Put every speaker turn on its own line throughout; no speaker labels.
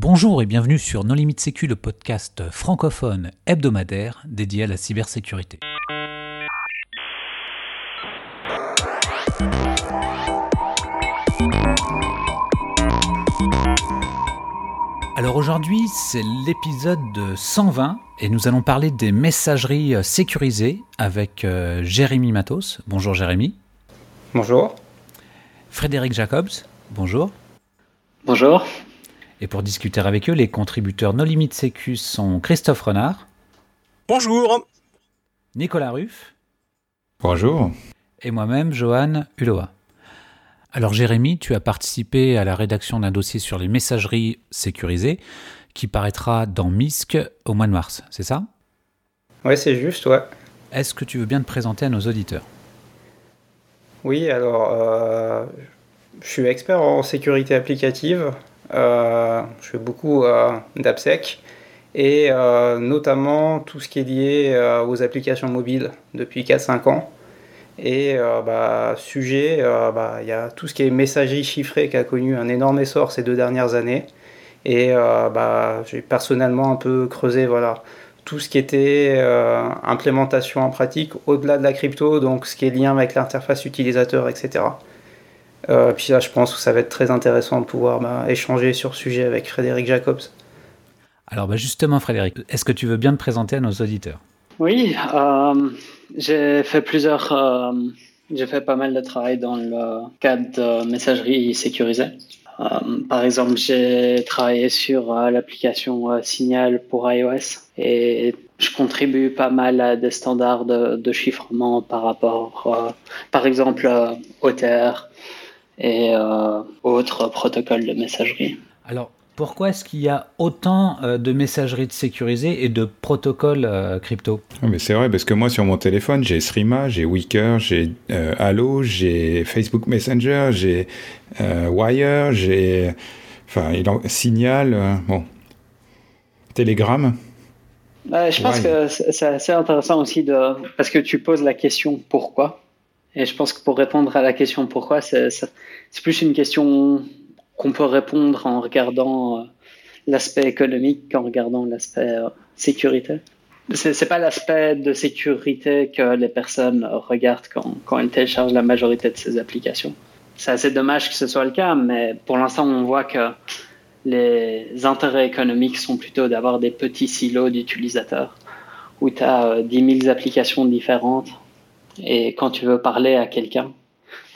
Bonjour et bienvenue sur Non Limite Sécu, le podcast francophone hebdomadaire dédié à la cybersécurité. Alors aujourd'hui, c'est l'épisode 120 et nous allons parler des messageries sécurisées avec euh, Jérémy Matos. Bonjour Jérémy.
Bonjour.
Frédéric Jacobs. Bonjour.
Bonjour.
Et pour discuter avec eux, les contributeurs No Limit Sécu sont Christophe Renard.
Bonjour.
Nicolas Ruff.
Bonjour.
Et moi-même, Johan Hulot. Alors Jérémy, tu as participé à la rédaction d'un dossier sur les messageries sécurisées qui paraîtra dans MISC au mois de mars, c'est ça?
Oui, c'est juste, ouais.
Est-ce que tu veux bien te présenter à nos auditeurs?
Oui, alors, euh, je suis expert en sécurité applicative. Euh, je fais beaucoup euh, d'AppSec et notamment tout ce qui est lié aux applications mobiles depuis 4-5 ans. Et bah, sujet, bah, il y a tout ce qui est messagerie chiffrée qui a connu un énorme essor ces deux dernières années. Et bah, j'ai personnellement un peu creusé voilà, tout ce qui était implémentation en pratique au-delà de la crypto, donc ce qui est lien avec l'interface utilisateur, etc. Euh, puis là, je pense que ça va être très intéressant de pouvoir bah, échanger sur ce sujet avec Frédéric Jacobs.
Alors bah, justement, Frédéric, est-ce que tu veux bien te présenter à nos auditeurs?
Oui, euh, j'ai fait plusieurs, euh, j'ai fait pas mal de travail dans le cadre de messagerie sécurisée. par exemple, j'ai travaillé sur l'application Signal pour iOS et je contribue pas mal à des standards de, de chiffrement par rapport, par exemple, OTR, et euh, autres protocoles de messagerie.
Alors, pourquoi est-ce qu'il y a autant euh, de messageries sécurisées et de protocoles euh, crypto?
Ah, mais C'est vrai, parce que moi, sur mon téléphone, j'ai Srima, j'ai Wicker, j'ai Halo, j'ai Facebook Messenger, j'ai Wire, j'ai enfin, Signal, bon, Telegram?
Bah, je pense que c'est assez intéressant aussi de parce que tu poses la question pourquoi. Et je pense que pour répondre à la question pourquoi, c'est plus une question qu'on peut répondre en regardant euh, l'aspect économique qu'en regardant l'aspect euh, sécurité. C'est pas l'aspect de sécurité que les personnes regardent quand, quand elles téléchargent la majorité de ces applications. C'est assez dommage que ce soit le cas, mais pour l'instant, on voit que les intérêts économiques sont plutôt d'avoir des petits silos d'utilisateurs où tu as 10 000 applications différentes et quand tu veux parler à quelqu'un,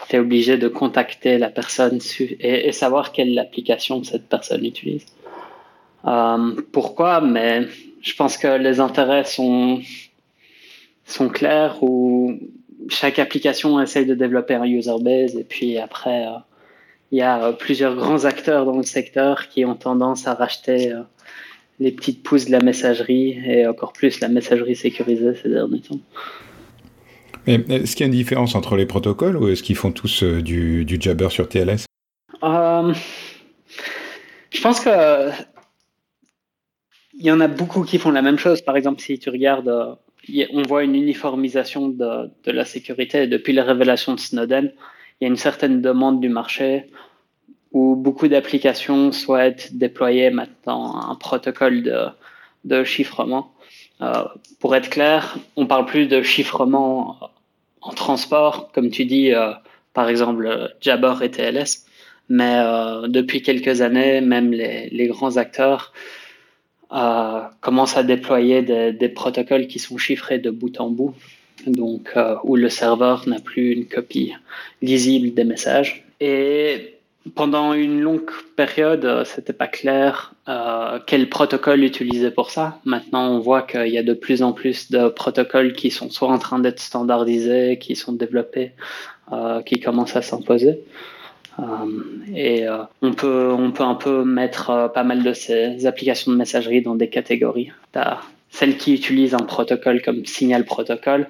tu es obligé de contacter la personne et, savoir quelle application cette personne utilise. Euh, pourquoi? Mais je pense que les intérêts sont, sont clairs où chaque application essaye de développer un user base et puis après, euh, il y a plusieurs grands acteurs dans le secteur qui ont tendance à racheter euh, les petites pousses de la messagerie et encore plus la messagerie sécurisée ces derniers temps.
Est-ce qu'il y a une différence entre les protocoles ou est-ce qu'ils font tous euh, du, jabber sur TLS
euh, Je pense que il y en a beaucoup qui font la même chose. Par exemple, si tu regardes, euh, on voit une uniformisation de, la sécurité. Depuis les révélations de Snowden, il y a une certaine demande du marché où beaucoup d'applications souhaitent déployer maintenant un protocole de chiffrement. Euh, pour être clair, on parle plus de chiffrement en transport, comme tu dis, euh, par exemple Jabber et TLS, mais euh, depuis quelques années, même les, les grands acteurs commencent à déployer des, des, protocoles qui sont chiffrés de bout en bout, donc où le serveur n'a plus une copie lisible des messages. Et pendant une longue période, euh, c'était pas clair euh, quel protocole utiliser pour ça. Maintenant, on voit qu'il y a de plus en plus de protocoles qui sont soit en train d'être standardisés, qui sont développés, euh, qui commencent à s'imposer. Euh, et on peut on peut un peu mettre pas mal de ces applications de messagerie dans des catégories. T'as celles qui utilisent un protocole comme Signal Protocol,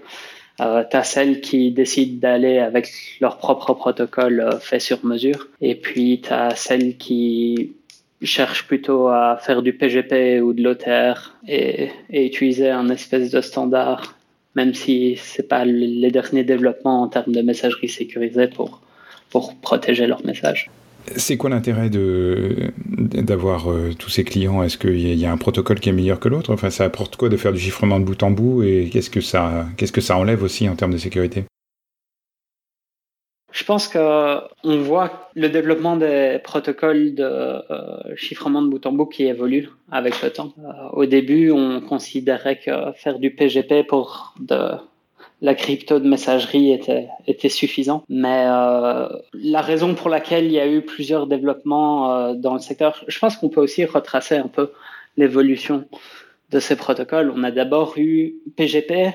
euh, tu as celles qui décident d'aller avec leur propre protocole euh, fait sur mesure. Et puis tu as celles qui cherchent plutôt à faire du PGP ou de l'OTR et, utiliser un espèce de standard, même si c'est pas les derniers développements en termes de messagerie sécurisée pour, pour protéger leur message.
C'est quoi l'intérêt d'avoir tous ces clients? Est-ce qu'il y, a un protocole qui est meilleur que l'autre? Enfin, ça apporte quoi de faire du chiffrement de bout en bout? Et qu'est-ce que ça, que ça enlève aussi en termes de sécurité?
Je pense qu'on voit le développement des protocoles de euh, chiffrement de bout en bout qui évolue avec le temps. Euh, au début, on considérait que faire du PGP pour de la crypto de messagerie était, était suffisant. Mais euh, la raison pour laquelle il y a eu plusieurs développements dans le secteur, je pense qu'on peut aussi retracer un peu l'évolution de ces protocoles. On a d'abord eu PGP,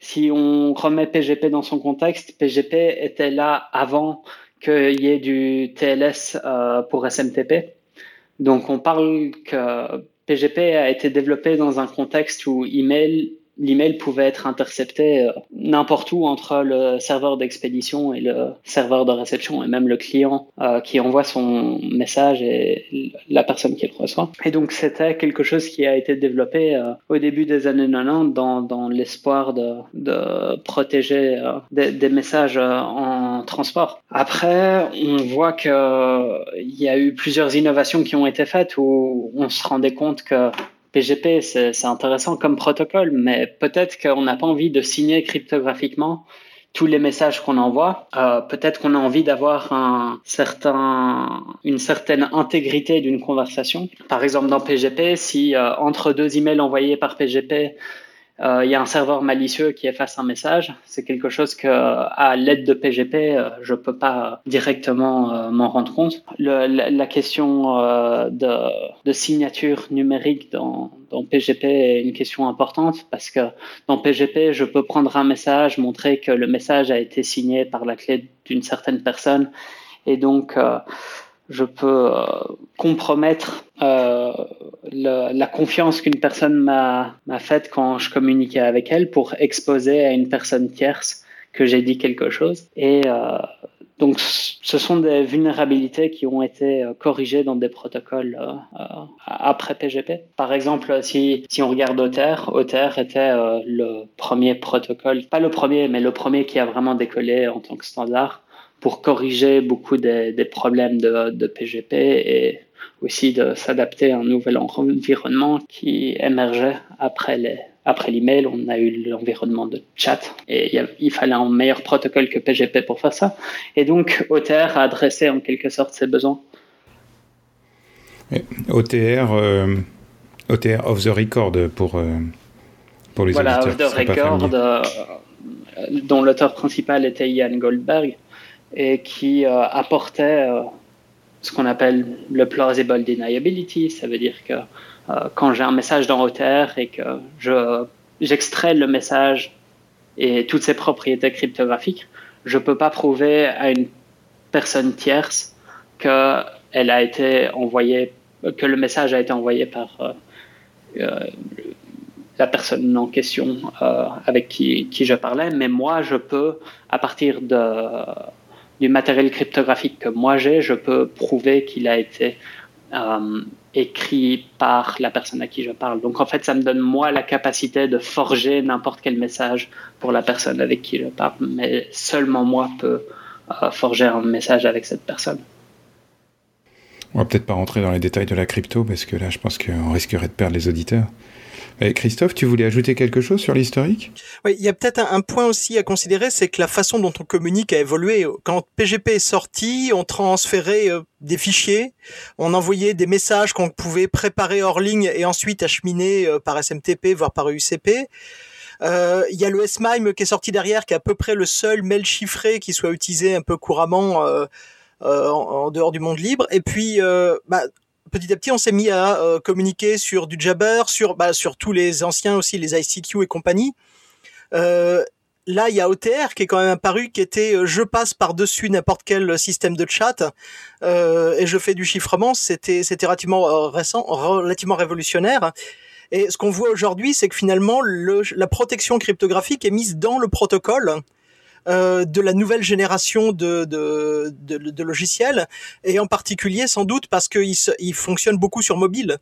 si on remet PGP dans son contexte, PGP était là avant qu'il y ait du TLS euh, pour SMTP. Donc on parle que PGP a été développé dans un contexte où email l'email pouvait être intercepté euh, n'importe où entre le serveur d'expédition et le serveur de réception et même le client euh, qui envoie son message et la personne qui le reçoit. Et donc c'était quelque chose qui a été développé euh, au début des années 90 dans, dans l'espoir de, de protéger des, des, messages en transport. Après, on voit que il y a eu plusieurs innovations qui ont été faites où on se rendait compte que PGP, c'est intéressant comme protocole, mais peut-être qu'on n'a pas envie de signer cryptographiquement tous les messages qu'on envoie. Euh, peut-être qu'on a envie d'avoir un certain, une certaine intégrité d'une conversation. Par exemple, dans PGP, si euh, entre deux emails envoyés par PGP, il y a un serveur malicieux qui efface un message. C'est quelque chose que, à l'aide de PGP, euh, je peux pas directement euh, m'en rendre compte. La, question de, signature numérique dans PGP est une question importante parce que dans PGP, je peux prendre un message, montrer que le message a été signé par la clé d'une certaine personne, et donc je peux euh, compromettre euh, la confiance qu'une personne m'a faite quand je communiquais avec elle pour exposer à une personne tierce que j'ai dit quelque chose. Et euh, donc, ce sont des vulnérabilités qui ont été corrigées dans des protocoles après PGP. Par exemple, si, on regarde OTER, OTER était le premier protocole, pas le premier, mais le premier qui a vraiment décollé en tant que standard pour corriger beaucoup des, des problèmes de, de, PGP et aussi de s'adapter à un nouvel environnement qui émergeait après les après l'email, on a eu l'environnement de chat et il, fallait un meilleur protocole que PGP pour faire ça. Et donc, OTR a adressé en quelque sorte ses besoins.
OTR, euh, OTR off the record pour, euh, pour les
voilà, off the record, euh, dont l'auteur principal était Ian Goldberg et qui euh, apportait euh, ce qu'on appelle le plausible deniability. Ça veut dire que euh, quand j'ai un message dans OTR et que je, j'extrais le message et toutes ses propriétés cryptographiques, je peux pas prouver à une personne tierce que a été envoyée, que le message a été envoyé par la personne en question avec qui, qui, je parlais, mais moi je peux, à partir de du matériel cryptographique que moi j'ai, je peux prouver qu'il a été euh, écrit par la personne à qui je parle. Donc en fait, ça me donne moi la capacité de forger n'importe quel message pour la personne avec qui je parle, mais seulement moi peux euh, forger un message avec cette personne.
On va peut-être pas rentrer dans les détails de la crypto parce que là, je pense qu'on risquerait de perdre les auditeurs. Christophe, tu voulais ajouter quelque chose sur l'historique?
Oui, il y a peut-être un, point aussi à considérer, c'est que la façon dont on communique a évolué. Quand PGP est sorti, on transférait euh, des fichiers, on envoyait des messages qu'on pouvait préparer hors ligne et ensuite acheminer euh, par SMTP, voire par UCP. Euh, il y a le SMIME qui est sorti derrière, qui est à peu près le seul mail chiffré qui soit utilisé un peu couramment en, dehors du monde libre. Et puis, bah, petit à petit, on s'est mis à euh, communiquer sur du Jabber, sur bah, sur tous les anciens aussi, les ICQ et compagnie. Euh, là, il y a OTR qui est quand même apparu, qui était euh, je passe par dessus n'importe quel système de chat et je fais du chiffrement. C'était c'était relativement récent, relativement révolutionnaire. Et ce qu'on voit aujourd'hui, c'est que finalement, le, la protection cryptographique est mise dans le protocole euh, de la nouvelle génération de, de, de, logiciels, et en particulier sans doute parce qu'ils il fonctionnent beaucoup sur mobile.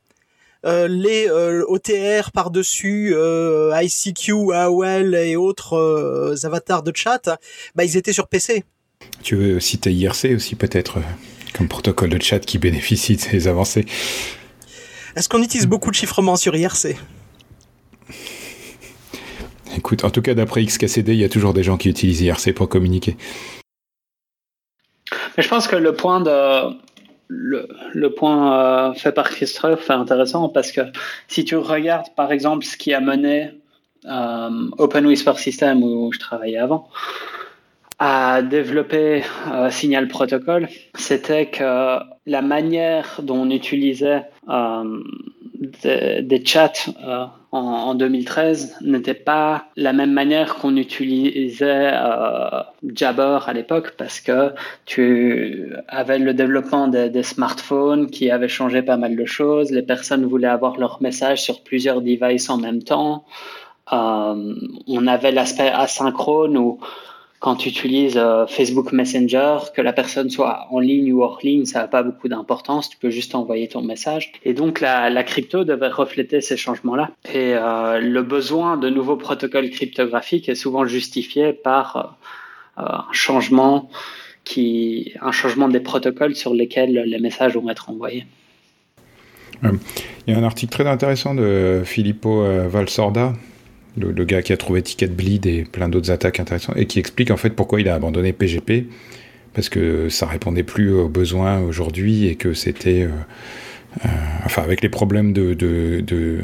Euh, les euh, OTR par-dessus ICQ, AOL et autres avatars de chat, bah, ils étaient sur PC.
Tu veux citer IRC aussi peut-être comme protocole de chat qui bénéficie de ces avancées?
Est-ce qu'on utilise beaucoup de chiffrement sur IRC
Écoute, en tout cas, d'après XKCD, il y a toujours des gens qui utilisent IRC pour communiquer.
Mais je pense que le point euh, fait par Christophe est intéressant parce que si tu regardes par exemple ce qui a mené euh, System où je travaillais avant, à développer euh, Signal Protocol, c'était que la manière dont on utilisait des, chats euh, en, en, 2013 n'était pas la même manière qu'on utilisait euh, Jabber à l'époque parce que tu avais le développement des, des, smartphones qui avait changé pas mal de choses. Les personnes voulaient avoir leur message sur plusieurs devices en même temps. Euh, on avait l'aspect asynchrone où quand tu utilises euh, Facebook Messenger, que la personne soit en ligne ou hors ligne, ça n'a pas beaucoup d'importance. Tu peux juste envoyer ton message. Et donc la, crypto devait refléter ces changements-là. Et euh, le besoin de nouveaux protocoles cryptographiques est souvent justifié par euh, un changement qui, un changement des protocoles sur lesquels les messages vont être envoyés.
Il y a un article très intéressant de Filippo Valsorda le, gars qui a trouvé Ticket Bleed et plein d'autres attaques intéressantes, et qui explique en fait pourquoi il a abandonné PGP, parce que ça répondait plus aux besoins aujourd'hui et que c'était. Euh, euh, enfin, avec les problèmes de,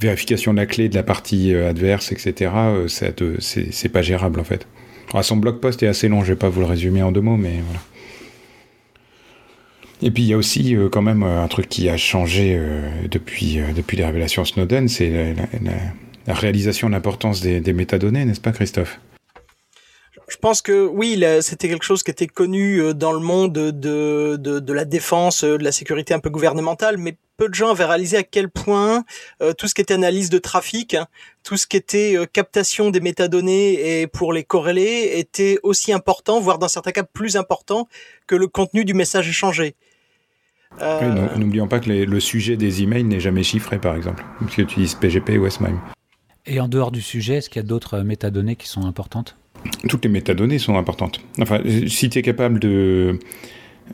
vérification de la clé de la partie euh, adverse, etc., c'est pas gérable en fait. Alors, son blog post est assez long, je vais pas vous le résumer en deux mots, mais voilà. Et puis il y a aussi quand même un truc qui a changé depuis, les révélations Snowden, c'est réalisation de l'importance des, métadonnées, n'est-ce pas Christophe?
Je pense que oui, c'était quelque chose qui était connu euh, dans le monde de, de, la défense, euh, de la sécurité un peu gouvernementale, mais peu de gens avaient réalisé à quel point euh, tout ce qui était analyse de trafic, hein, tout ce qui était captation des métadonnées et pour les corréler était aussi important, voire dans certains cas plus important que le contenu du message échangé.
N'oublions pas que le sujet des emails n'est jamais chiffré, par exemple, parce que tu utilises PGP ou SMIME.
Et en dehors du sujet, est-ce qu'il y a d'autres métadonnées qui sont importantes?
Toutes les métadonnées sont importantes. Enfin, si tu es capable de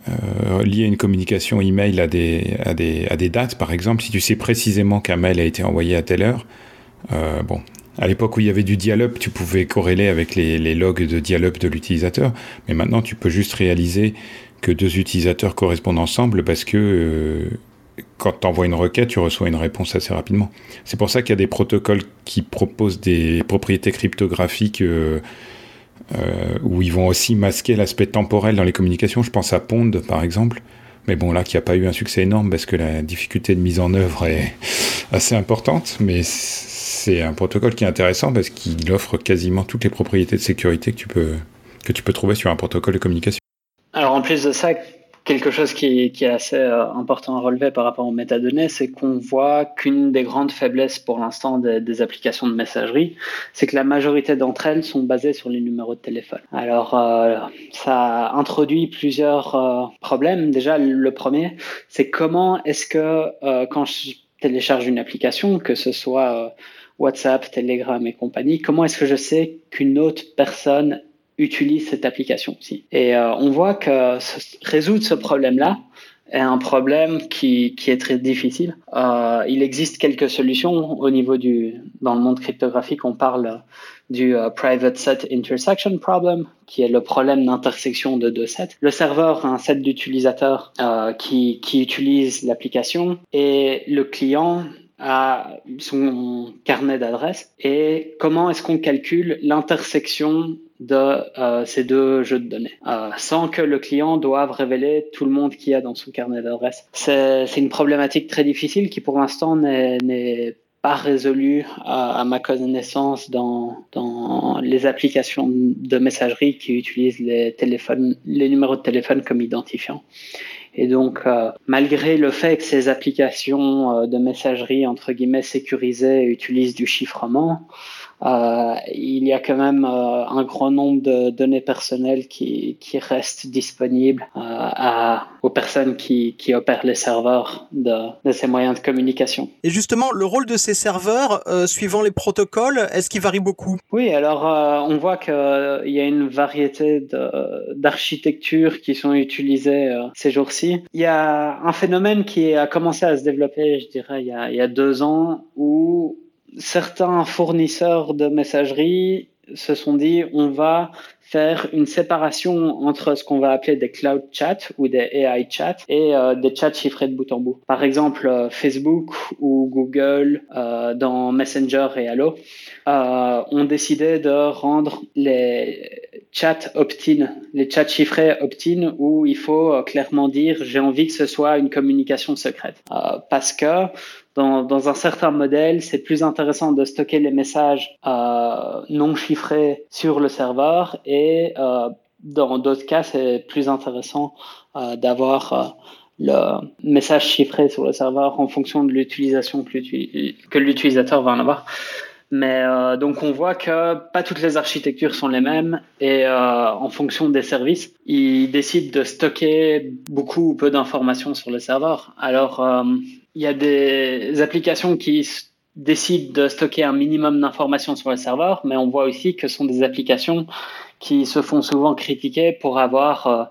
euh, lier une communication email à des, à, des, à des dates, par exemple, si tu sais précisément qu'un mail a été envoyé à telle heure, euh, bon, à l'époque où il y avait du dial-up, tu pouvais corréler avec les, les logs de dial-up de l'utilisateur, mais maintenant tu peux juste réaliser que deux utilisateurs correspondent ensemble parce que euh, quand tu envoies une requête, tu reçois une réponse assez rapidement. C'est pour ça qu'il y a des protocoles qui proposent des propriétés cryptographiques euh, euh, où ils vont aussi masquer l'aspect temporel dans les communications. Je pense à Pond, par exemple. Mais bon, là, qui n'a pas eu un succès énorme parce que la difficulté de mise en œuvre est assez importante. Mais c'est un protocole qui est intéressant parce qu'il offre quasiment toutes les propriétés de sécurité que tu peux, que tu peux trouver sur un protocole de communication.
Alors, en plus de ça, Quelque chose qui, est assez euh, important à relever par rapport aux métadonnées, c'est qu'on voit qu'une des grandes faiblesses pour l'instant des, applications de messagerie, c'est que la majorité d'entre elles sont basées sur les numéros de téléphone. Alors, euh, ça introduit plusieurs euh, problèmes. Déjà, le premier, c'est comment est-ce que quand je télécharge une application, que ce soit WhatsApp, Telegram et compagnie, comment est-ce que je sais qu'une autre personne utilise cette application aussi. Et euh, on voit que résoudre ce problème-là est un problème qui, qui est très difficile. Euh, il existe quelques solutions au niveau du dans le monde cryptographique. On parle du euh, private set intersection problem, qui est le problème d'intersection de deux sets. Le serveur a un set d'utilisateurs qui, qui utilise l'application et le client a son carnet d'adresses et comment est-ce qu'on calcule l'intersection de euh, ces deux jeux de données, euh, sans que le client doive révéler tout le monde qu'il y a dans son carnet d'adresses. C'est une problématique très difficile qui pour l'instant n'est pas résolue à, à, ma connaissance dans, dans les applications de messagerie qui utilisent les les numéros de téléphone comme identifiant. Et donc, euh, malgré le fait que ces applications euh, de messagerie entre guillemets sécurisées utilisent du chiffrement, il y a quand même euh, un grand nombre de données personnelles qui, qui restent disponibles euh, à, aux personnes qui, qui opèrent les serveurs de, de, ces moyens de communication.
Et justement, le rôle de ces serveurs, suivant les protocoles, est-ce qu'il varie beaucoup?
Oui, alors on voit qu'il y a une variété d'architectures qui sont utilisées ces jours-ci. Il y a un phénomène qui a commencé à se développer, je dirais, il y a, il y a deux ans, où certains fournisseurs de messagerie se sont dit on va faire une séparation entre ce qu'on va appeler des cloud chats ou des AI chats et euh, des chats chiffrés de bout en bout. Par exemple, euh, Facebook ou Google euh, dans Messenger et Allo ont décidé de rendre les chats opt-in, les chats chiffrés opt-in où il faut clairement dire j'ai envie que ce soit une communication secrète parce que dans, dans, un certain modèle, c'est plus intéressant de stocker les messages euh, non chiffrés sur le serveur et euh, dans d'autres cas, c'est plus intéressant euh, d'avoir euh, le message chiffré sur le serveur en fonction de l'utilisation que l'utilisateur va en avoir. Mais euh, donc on voit que pas toutes les architectures sont les mêmes et euh, en fonction des services, ils décident de stocker beaucoup ou peu d'informations sur le serveur. Alors euh, il y a des applications qui décident de stocker un minimum d'informations sur le serveur, mais on voit aussi que ce sont des applications qui se font souvent critiquer pour avoir euh,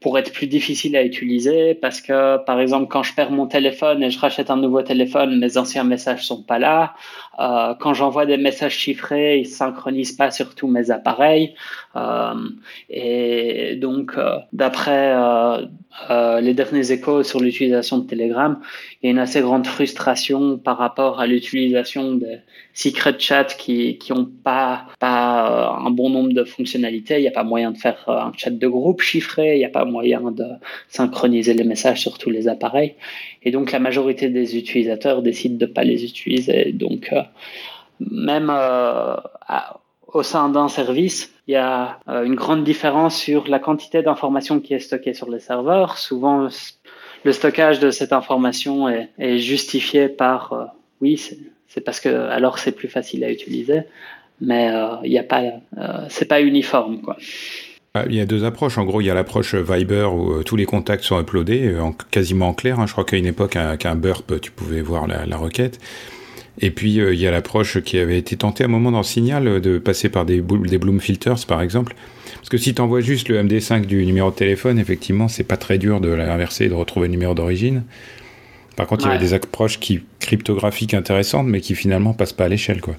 pour être plus difficile à utiliser parce que par exemple quand je perds mon téléphone et je rachète un nouveau téléphone mes anciens messages sont pas là. Euh, quand j'envoie des messages chiffrés ils synchronisent pas sur tous mes appareils. Euh, et donc euh, d'après les derniers échos sur l'utilisation de Telegram il y a une assez grande frustration par rapport à l'utilisation des secret chats qui qui ont pas pas un bon nombre de fonctionnalités il n'y a pas moyen de faire un chat de groupe chiffré, il n'y a pas moyen de synchroniser les messages sur tous les appareils. Et donc la majorité des utilisateurs décident de pas les utiliser. Donc euh, même euh, au sein d'un service, il y a euh, une grande différence sur la quantité d'informations qui est stockée sur les serveurs. Souvent, le stockage de cette information est, justifié par oui, c'est parce que alors c'est plus facile à utiliser, mais il n'y a pas, c'est pas uniforme quoi.
Ah, il y a deux approches. En gros, il y a l'approche Viber où euh, tous les contacts sont uploadés, euh, en, quasiment en clair. Hein. Je crois qu'à une époque, avec un burp, tu pouvais voir la, requête. Et puis, euh, il y a l'approche qui avait été tentée à un moment dans le Signal de passer par des Bloom Filters, par exemple. Parce que si tu envoies juste le MD5 du numéro de téléphone, effectivement, c'est pas très dur de l'inverser et de retrouver le numéro d'origine. Par contre, il y avait des approches qui, cryptographiques intéressantes, mais qui finalement passent pas à l'échelle, quoi.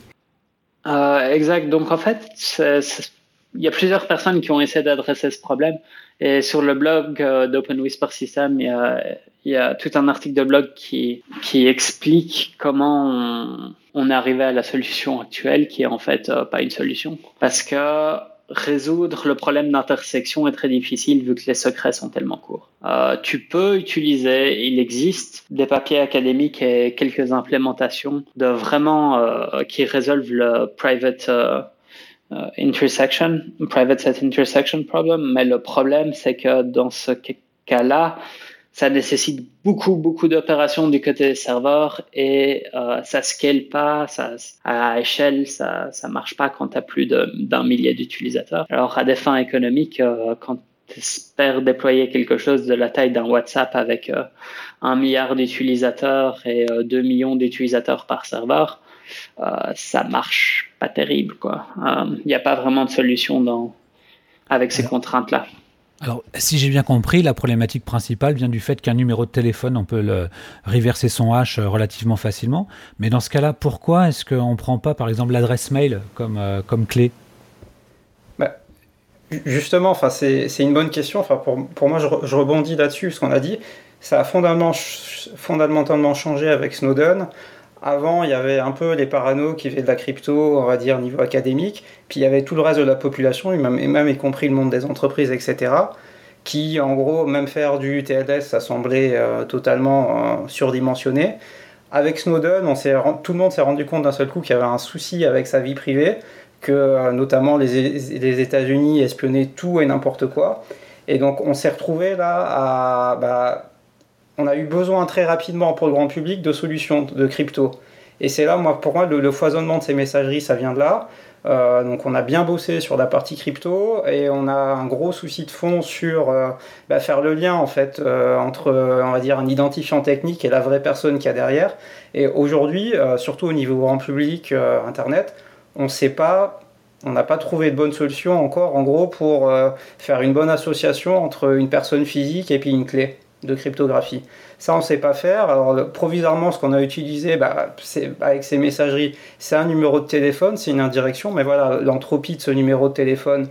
exact. Donc, en fait, il y a plusieurs personnes qui ont essayé d'adresser ce problème. Et sur le blog euh, d'Open Whisper System, il y, a, il y, a, tout un article de blog qui, qui explique comment on, on, est arrivé à la solution actuelle, qui est en fait euh, pas une solution. Parce que résoudre le problème d'intersection est très difficile vu que les secrets sont tellement courts. Euh, tu peux utiliser, il existe des papiers académiques et quelques implémentations de vraiment euh, qui résolvent le private euh, euh, intersection, private set intersection problem, mais le problème c'est que dans ce cas-là, ça nécessite beaucoup beaucoup d'opérations du côté des serveurs et euh, ça scale pas, ça à échelle ça ça marche pas quand tu as plus d'un millier d'utilisateurs. Alors à des fins économiques, euh, quand tu espères déployer quelque chose de la taille d'un WhatsApp avec euh, un milliard d'utilisateurs et 2 millions d'utilisateurs par serveur, euh, ça marche pas terrible. quoi. Il euh, n'y a pas vraiment de solution dans, avec ces contraintes-là.
Alors, si j'ai bien compris, la problématique principale vient du fait qu'un numéro de téléphone, on peut le reverser son hash euh, relativement facilement. Mais dans ce cas-là, pourquoi est-ce qu'on ne prend pas, par exemple, l'adresse mail comme, comme clé?
Bah, Justement, c'est une bonne question. Pour, moi, je, rebondis là-dessus, ce qu'on a dit. Ça a fondamentalement changé avec Snowden. Avant, il y avait un peu les paranos qui faisaient de la crypto, on va dire, niveau académique. Puis il y avait tout le reste de la population, et même, et y compris le monde des entreprises, etc., qui, en gros, même faire du TLS, ça semblait euh, totalement euh, surdimensionné. Avec Snowden, tout le monde s'est rendu compte d'un seul coup qu'il y avait un souci avec sa vie privée, que euh, notamment les, les États-Unis espionnaient tout et n'importe quoi. Et donc on s'est retrouvé là à... Bah, on a eu besoin très rapidement pour le grand public de solutions de crypto. Et c'est là, moi, pour moi, le, foisonnement de ces messageries, ça vient de là. Euh, donc on a bien bossé sur la partie crypto et on a un gros souci de fond sur euh, bah, faire le lien en fait euh, entre on va dire un identifiant technique et la vraie personne qu'il y a derrière. Et aujourd'hui, surtout au niveau grand public internet, on ne sait pas on n'a pas trouvé de bonne solution encore, en gros, pour faire une bonne association entre une personne physique et puis une clé de cryptographie. Ça, on ne sait pas faire. Alors, provisoirement, ce qu'on a utilisé bah, avec ces messageries, c'est un numéro de téléphone, c'est une indirection, mais voilà, l'entropie de ce numéro de téléphone,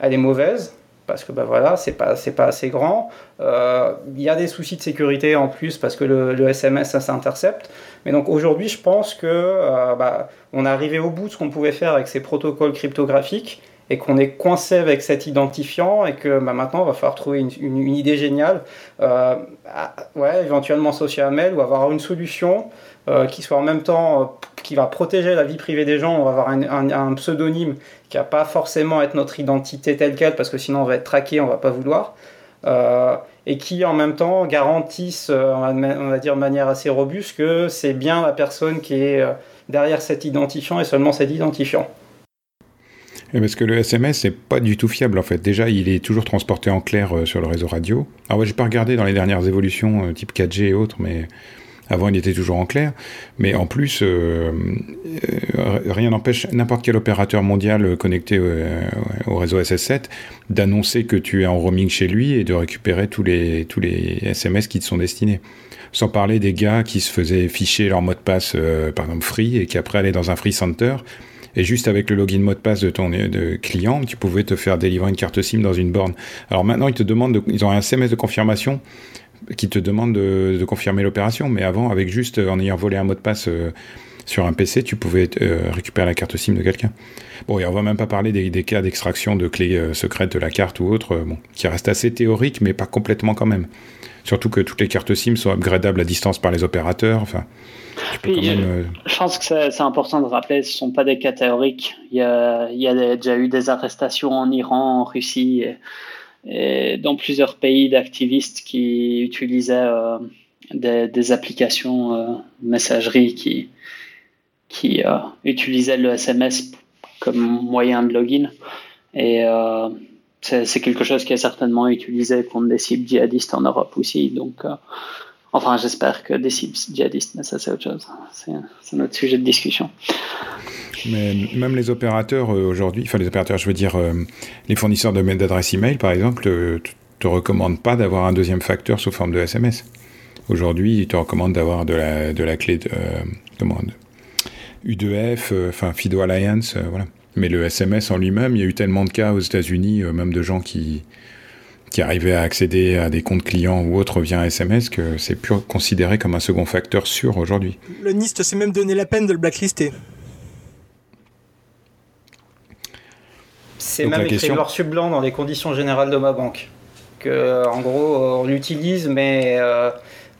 elle est mauvaise parce que bah voilà, c'est pas pas assez grand. Euh, il y a des soucis de sécurité en plus parce que le, SMS ça s'intercepte. Mais donc aujourd'hui, je pense que euh, bah, on est arrivé au bout de ce qu'on pouvait faire avec ces protocoles cryptographiques et qu'on est coincé avec cet identifiant et que bah, maintenant il va falloir trouver une, idée géniale, euh, ouais, éventuellement social mail ou avoir une solution euh, qui soit en même temps euh, qui va protéger la vie privée des gens. On va avoir un, pseudonyme qui va pas forcément être notre identité telle quelle parce que sinon on va être traqué, on va pas vouloir. et qui en même temps garantissent, on va dire de manière assez robuste, que c'est bien la personne qui est derrière cet identifiant et seulement cet identifiant
parce que le SMS, c'est pas du tout fiable en fait. Déjà, il est toujours transporté en clair euh, sur le réseau radio. Alors, ouais, j'ai pas regardé dans les dernières évolutions, euh, type 4G et autres, mais avant, il était toujours en clair. Mais en plus, euh, rien n'empêche n'importe quel opérateur mondial connecté au réseau SS7 d'annoncer que tu es en roaming chez lui et de récupérer tous les, tous les SMS qui te sont destinés. Sans parler des gars qui se faisaient ficher leur mot de passe, par exemple free, et qui après allaient dans un free center et juste avec le login mot de passe de ton client, tu pouvais te faire délivrer une carte SIM dans une borne. Alors maintenant, ils te demandent, ils ont un SMS de confirmation qui te demande de, confirmer l'opération, mais avant, avec juste en ayant volé un mot de passe euh, sur un PC, tu pouvais euh, récupérer la carte SIM de quelqu'un. Bon, et on va même pas parler des, cas d'extraction de clés euh, secrètes de la carte ou autre, bon, qui reste assez théorique, mais pas complètement quand même. Surtout que toutes les cartes SIM sont upgradables à distance par les opérateurs. Enfin,
euh, je pense que c'est important de rappeler, ce ne sont pas des cas théoriques. Il y a, il y a déjà eu des arrestations en Iran, en Russie et, dans plusieurs pays d'activistes qui utilisaient euh, des, applications euh, messagerie qui, qui utilisaient le SMS comme moyen de login. Et c'est quelque chose qui est certainement utilisé contre des cibles djihadistes en Europe aussi. Donc, euh, enfin, j'espère que des cibles djihadistes, mais ça, c'est autre chose. C'est notre sujet de discussion.
Mais même les opérateurs euh, aujourd'hui, enfin les opérateurs, je veux dire, euh, les fournisseurs d'adresses email, par exemple, ne te recommandent pas d'avoir un deuxième facteur sous forme de SMS. Aujourd'hui, ils te recommandent d'avoir de la, de la clé de, comment, U2F, enfin Fido Alliance, voilà. Mais le SMS en lui-même, il y a eu tellement de cas aux États-Unis, euh, même de gens qui, qui arrivaient à accéder à des comptes clients ou autres via SMS, que c'est plus considéré comme un second facteur sûr aujourd'hui.
Le NIST s'est même donné la peine de le blacklister.
C'est même écrit noir sur blanc dans les conditions générales de ma banque. Que, en gros, on l'utilise, mais euh,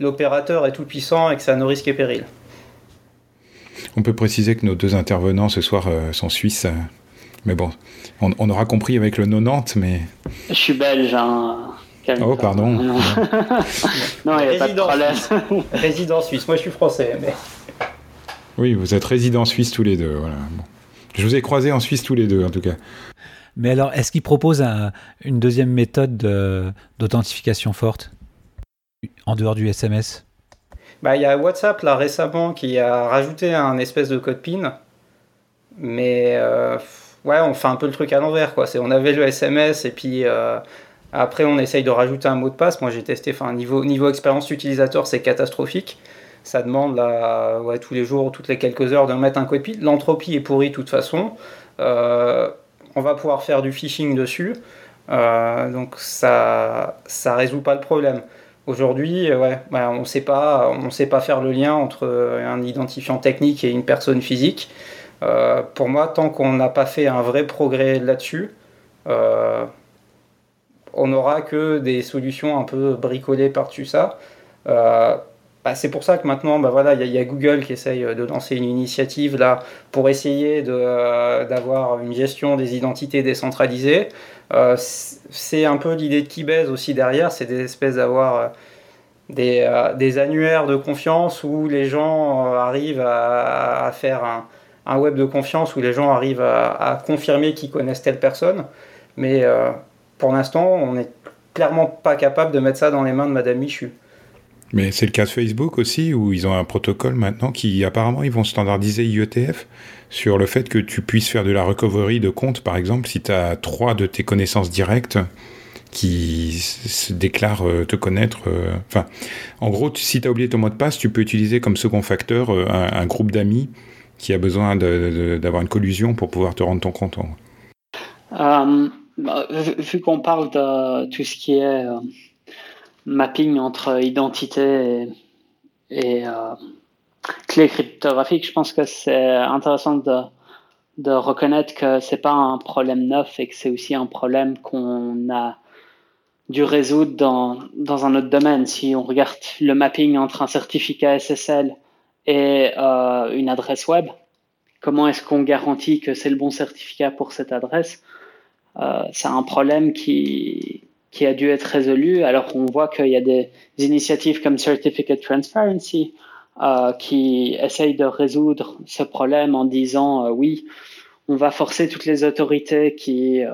l'opérateur est tout puissant et que ça a nos risques et périls.
On peut préciser que nos deux intervenants ce soir euh, sont suisses. mais bon, on, aura compris avec le 90, mais...
Je suis belge, hein.
Oh, pardon.
non, il n'y a pas de problème. résident suisse. Moi, je suis français, mais...
Oui, vous êtes résident suisse tous les deux. Voilà. Je vous ai croisés en Suisse tous les deux, en tout cas.
Mais alors, est-ce qu'ils proposent une deuxième méthode d'authentification forte en dehors du SMS
bah, il y a WhatsApp récemment qui a rajouté un espèce de code PIN, mais euh, ouais, on fait un peu le truc à l'envers quoi. C'est on avait le SMS et puis euh, après on essaye de rajouter un mot de passe. Moi j'ai testé, enfin niveau expérience utilisateur c'est catastrophique. Ça demande là, tous les jours, toutes les quelques heures de mettre un code PIN. L'entropie est pourrie de toute façon. Euh, on va pouvoir faire du phishing dessus. donc ça ça résout pas le problème. Aujourd'hui, euh, ouais, bah, on ne sait pas, on sait pas faire le lien entre euh, un identifiant technique et une personne physique. Euh, pour moi, tant qu'on n'a pas fait un vrai progrès là-dessus, on n'aura que des solutions un peu bricolées par-dessus ça. Bah, c'est pour ça que maintenant, bah, voilà, il y, a Google qui essaye de lancer une initiative là pour essayer d'avoir une gestion des identités décentralisées. Euh, c'est un peu l'idée de Keybase aussi derrière, c'est des espèces d'avoir des, des, annuaires de confiance où les gens arrivent à, faire un, un, web de confiance, où les gens arrivent à, à confirmer qu'ils connaissent telle personne. Mais pour l'instant, on n'est clairement pas capable de mettre ça dans les mains de Madame Michu.
Mais c'est le cas de Facebook aussi, où ils ont un protocole maintenant qui apparemment ils vont standardiser IETF sur le fait que tu puisses faire de la recovery de compte, par exemple, si tu as trois de tes connaissances directes qui se déclarent euh, te connaître. Euh, enfin, en gros, si tu as oublié ton mot de passe, tu peux utiliser comme second facteur euh, un, groupe d'amis qui a besoin d'avoir une collusion pour pouvoir te rendre ton compte.
Bah, vu qu'on parle de tout ce qui est mapping entre identité et, et clé cryptographique, je pense que c'est intéressant de, reconnaître que c'est pas un problème neuf et que c'est aussi un problème qu'on a dû résoudre dans, dans un autre domaine. Si on regarde le mapping entre un certificat SSL et euh, une adresse web, comment est-ce qu'on garantit que c'est le bon certificat pour cette adresse? Euh, C'est un problème qui, qui a dû être résolu. Alors on voit qu'il y a des initiatives comme Certificate Transparency euh, qui essaye de résoudre ce problème en disant euh, oui, on va forcer toutes les autorités qui euh,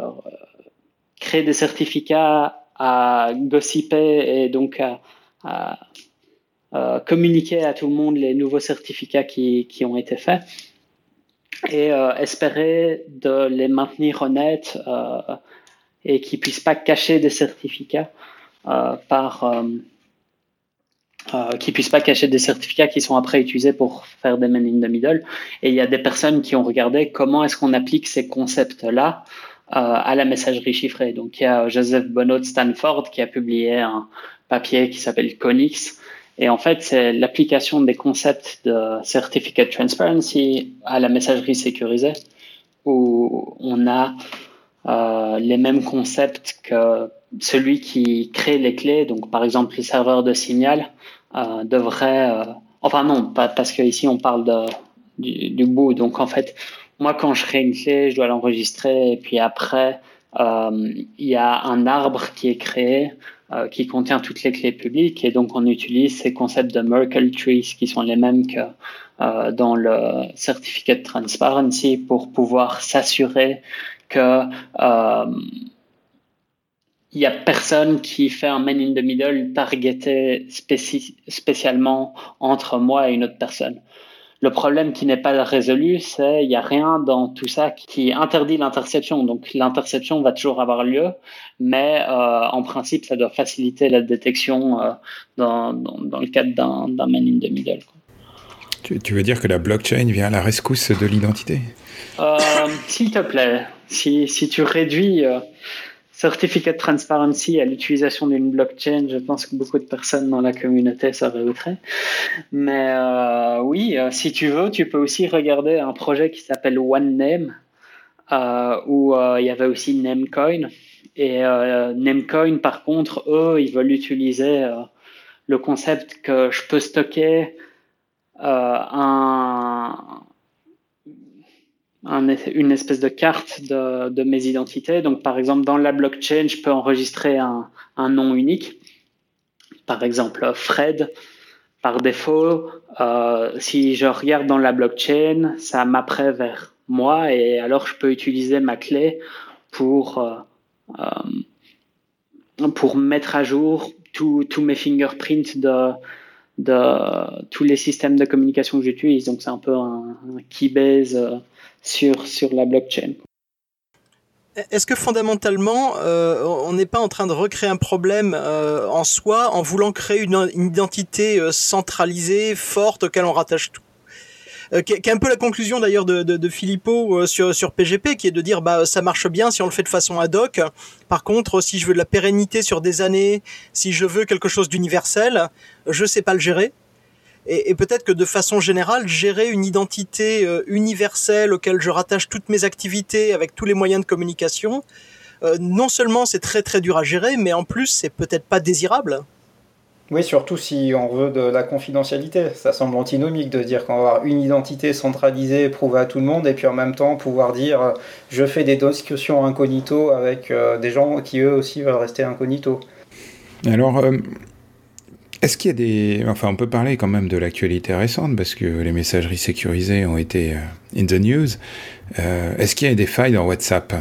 créent des certificats à gossiper et donc à, communiquer à tout le monde les nouveaux certificats qui ont été faits et espérer de les maintenir honnêtes et qu'ils puissent pas cacher des certificats par euh, qui puissent pas cacher des certificats qui sont après utilisés pour faire des men in the middle. Et il y a des personnes qui ont regardé comment est-ce qu'on applique ces concepts-là euh, à la messagerie chiffrée. Donc il y a Joseph Bonneau de Stanford qui a publié un papier qui s'appelle Conix. Et en fait, c'est l'application des concepts de Certificate Transparency à la messagerie sécurisée, où on a euh, les mêmes concepts que celui qui crée les clés, donc par exemple le serveur de signal, euh, devrait, euh, enfin non, pas parce que ici on parle de, du, du, bout. Donc en fait, moi quand je crée une clé, je dois l'enregistrer. Et puis après euh, il y a un arbre qui est créé euh, qui contient toutes les clés publiques. Et donc on utilise ces concepts de Merkle trees qui sont les mêmes que euh, dans le certificat de transparency pour pouvoir s'assurer que euh, il y a personne qui fait un man in the middle targeté spécialement entre moi et une autre personne. Le problème qui n'est pas résolu, c'est il n'y a rien dans tout ça qui interdit l'interception. Donc l'interception va toujours avoir lieu, mais euh, en principe, ça doit faciliter la détection euh, dans, le cadre d'un man in the middle.
Tu, veux dire que la blockchain vient à la rescousse de l'identité?
Euh, S'il te plaît, si, si tu réduis euh, certificat de transparency à l'utilisation d'une blockchain, je pense que beaucoup de personnes dans la communauté seraient outrées. Mais euh, oui, euh, si tu veux, tu peux aussi regarder un projet qui s'appelle OneName, où il y avait aussi Namecoin. Et Namecoin, par contre, eux, ils veulent utiliser le concept que je peux stocker un une espèce de carte de, mes identités. Donc, par exemple, dans la blockchain, je peux enregistrer un, nom unique. Par exemple, Fred, par défaut, euh, si je regarde dans la blockchain, ça m'apprête vers moi et alors je peux utiliser ma clé pour, euh, euh pour mettre à jour tous mes fingerprints de, de tous les systèmes de communication que j'utilise. Donc, c'est un peu un, un keybase euh, sur, sur la blockchain.
Est-ce que fondamentalement, euh, on n'est pas en train de recréer un problème euh, en soi en voulant créer une, identité euh, centralisée, forte, auquel on rattache tout? Qui, est un peu la conclusion d'ailleurs de, de, de, Filippo sur, sur PGP, qui est de dire bah ça marche bien si on le fait de façon ad hoc. Par contre, si je veux de la pérennité sur des années, si je veux quelque chose d'universel, je sais pas le gérer et, peut-être que de façon générale, gérer une identité euh, universelle auquel je rattache toutes mes activités avec tous les moyens de communication, euh, non seulement c'est très très dur à gérer, mais en plus c'est peut-être pas désirable.
Oui, surtout si on veut de la confidentialité. Ça semble antinomique de dire qu'on va avoir une identité centralisée, prouvée à tout le monde, et puis en même temps pouvoir dire euh, je fais des discussions incognito avec des gens qui eux aussi veulent rester incognito.
Alors, Est-ce qu'il y a des... Enfin, on peut parler quand même de l'actualité récente parce que les messageries sécurisées ont été in the news. Est-ce qu'il y a des failles dans WhatsApp?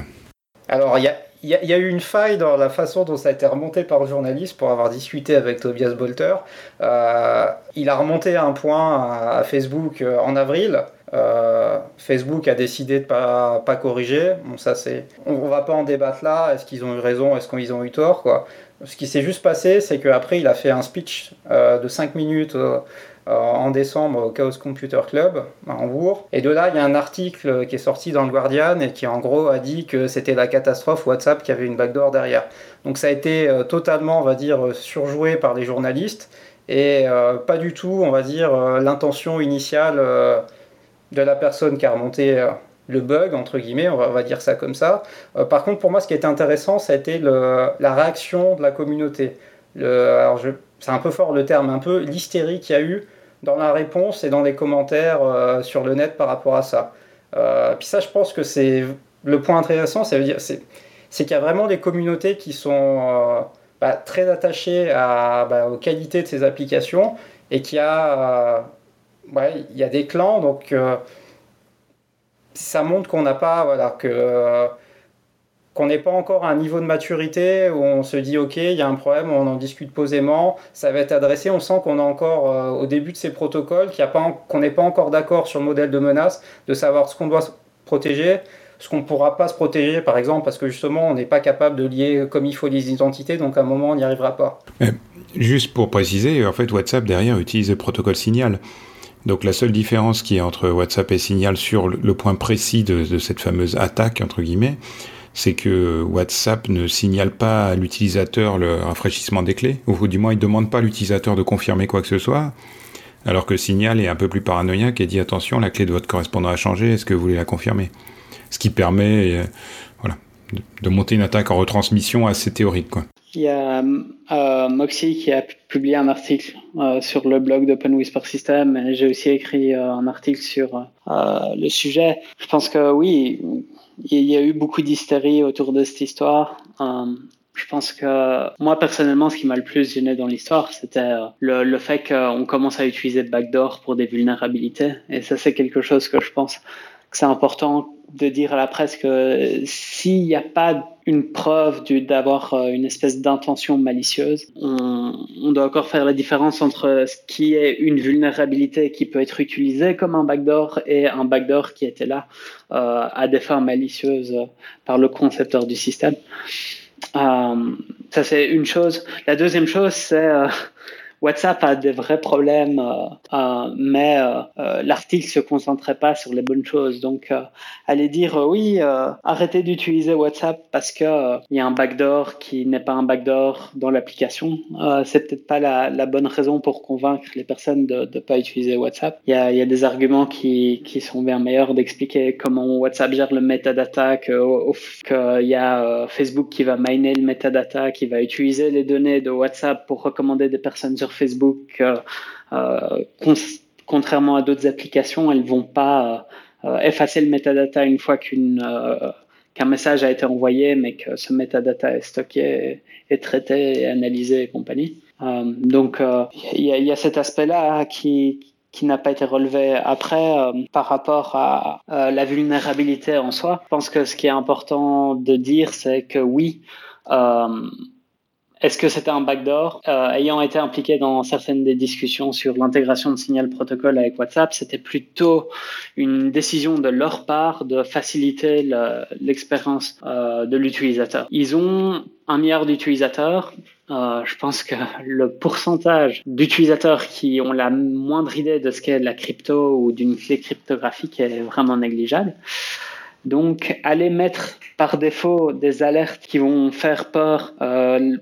Alors, il y a, y a, eu une faille dans la façon dont ça a été remonté par le journaliste pour avoir discuté avec Tobias Bolter. il a remonté un point à Facebook en avril euh, Facebook a décidé de pas pas corriger. Bon, ça on, ne va pas en débattre là. Est-ce qu'ils ont eu raison, est-ce qu'ils ont eu tort, quoi? Ce qui s'est juste passé, c'est qu'après il a fait un speech euh, de 5 minutes euh, en décembre au Chaos Computer Club à Hambourg. Et de là, il y a un article qui est sorti dans le Guardian et qui en gros a dit que c'était la catastrophe WhatsApp qui avait une backdoor derrière. Donc ça a été totalement, on va dire, surjoué par les journalistes et pas du tout, on va dire, l'intention initiale de la personne qui a remonté euh, le bug, entre guillemets, on va, dire ça comme ça. Euh, par contre, pour moi, ce qui été intéressant, ça a été la réaction de la communauté. alors, c'est un peu fort le terme, un peu l'hystérie qu'il y a eu dans la réponse et dans les commentaires euh, sur le net par rapport à ça. puis ça, je pense que c'est le point intéressant, ça c'est, qu'il y a vraiment des communautés qui sont bah, très attachées bah, aux qualités de ces applications et qui a ouais, il y a des clans, donc euh, ça montre qu'on n'a pas, voilà, que qu'on n'est pas encore à un niveau de maturité où on se dit ok, il y a un problème, on en discute posément, ça va être adressé. On sent qu'on est encore euh, au début de ces protocoles, qu'on n'est pas encore d'accord sur le modèle de menace, de savoir ce qu'on doit protéger, ce qu'on ne pourra pas se protéger, par exemple, parce que justement, on n'est pas capable de lier comme il faut les identités, donc à un moment, on n'y arrivera pas.
juste pour préciser, en fait, WhatsApp derrière utilise le protocole Signal. Donc la seule différence qui est entre WhatsApp et Signal sur le point précis de, cette fameuse attaque, entre guillemets, c'est que WhatsApp ne signale pas à l'utilisateur le rafraîchissement des clés, ou du moins il ne demande pas à l'utilisateur de confirmer quoi que ce soit, alors que Signal est un peu plus paranoïaque et dit attention, la clé de votre correspondant a changé, est-ce que vous voulez la confirmer? Ce qui permet euh, voilà, de, monter une attaque en retransmission assez théorique. Quoi.
Il y a euh, Moxie qui a publié un article euh, sur le blog d'Open Whisper System j'ai aussi écrit un article sur le sujet. Je pense que oui, il y a eu beaucoup d'hystérie autour de cette histoire. je pense que moi personnellement, ce qui m'a le plus gêné dans l'histoire, c'était le, le, fait qu'on commence à utiliser backdoor pour des vulnérabilités. Et ça, c'est quelque chose que je pense c'est important de dire à la presse que s'il n'y a pas une preuve d'avoir euh, une espèce d'intention malicieuse, on, doit encore faire la différence entre ce qui est une vulnérabilité qui peut être utilisée comme un backdoor et un backdoor qui était là euh, à des fins malicieuses par le concepteur du système. Euh, ça c'est une chose. La deuxième chose c'est euh, WhatsApp a des vrais problèmes, euh, euh, mais euh, l'article se concentrait pas sur les bonnes choses. Donc, aller dire oui, arrêtez d'utiliser WhatsApp parce que il y a un backdoor qui n'est pas un backdoor dans l'application, c'est peut-être pas la, bonne raison pour convaincre les personnes de ne pas utiliser WhatsApp. Il y a, des arguments qui sont bien meilleurs d'expliquer comment WhatsApp gère le metadata, qu'il y a Facebook qui va miner le metadata, qui va utiliser les données de WhatsApp pour recommander des personnes sur Facebook, euh, euh, contrairement à d'autres applications, elles vont pas euh, effacer le metadata une fois qu'un message a été envoyé, mais que ce metadata est stocké, est traité, et analysé et compagnie. donc il y, a cet aspect-là qui n'a pas été relevé après par rapport à la vulnérabilité en soi. Je pense que ce qui est important de dire, c'est que oui, est-ce que c'était un backdoor? Euh, Ayant été impliqué dans certaines des discussions sur l'intégration de signal protocole avec WhatsApp, c'était plutôt une décision de leur part de faciliter l'expérience euh, de l'utilisateur. Ils ont un milliard d'utilisateurs. Euh, je pense que le pourcentage d'utilisateurs qui ont la moindre idée de ce qu'est la crypto ou d'une clé cryptographique est vraiment négligeable. Donc, aller mettre par défaut des alertes qui vont faire peur euh,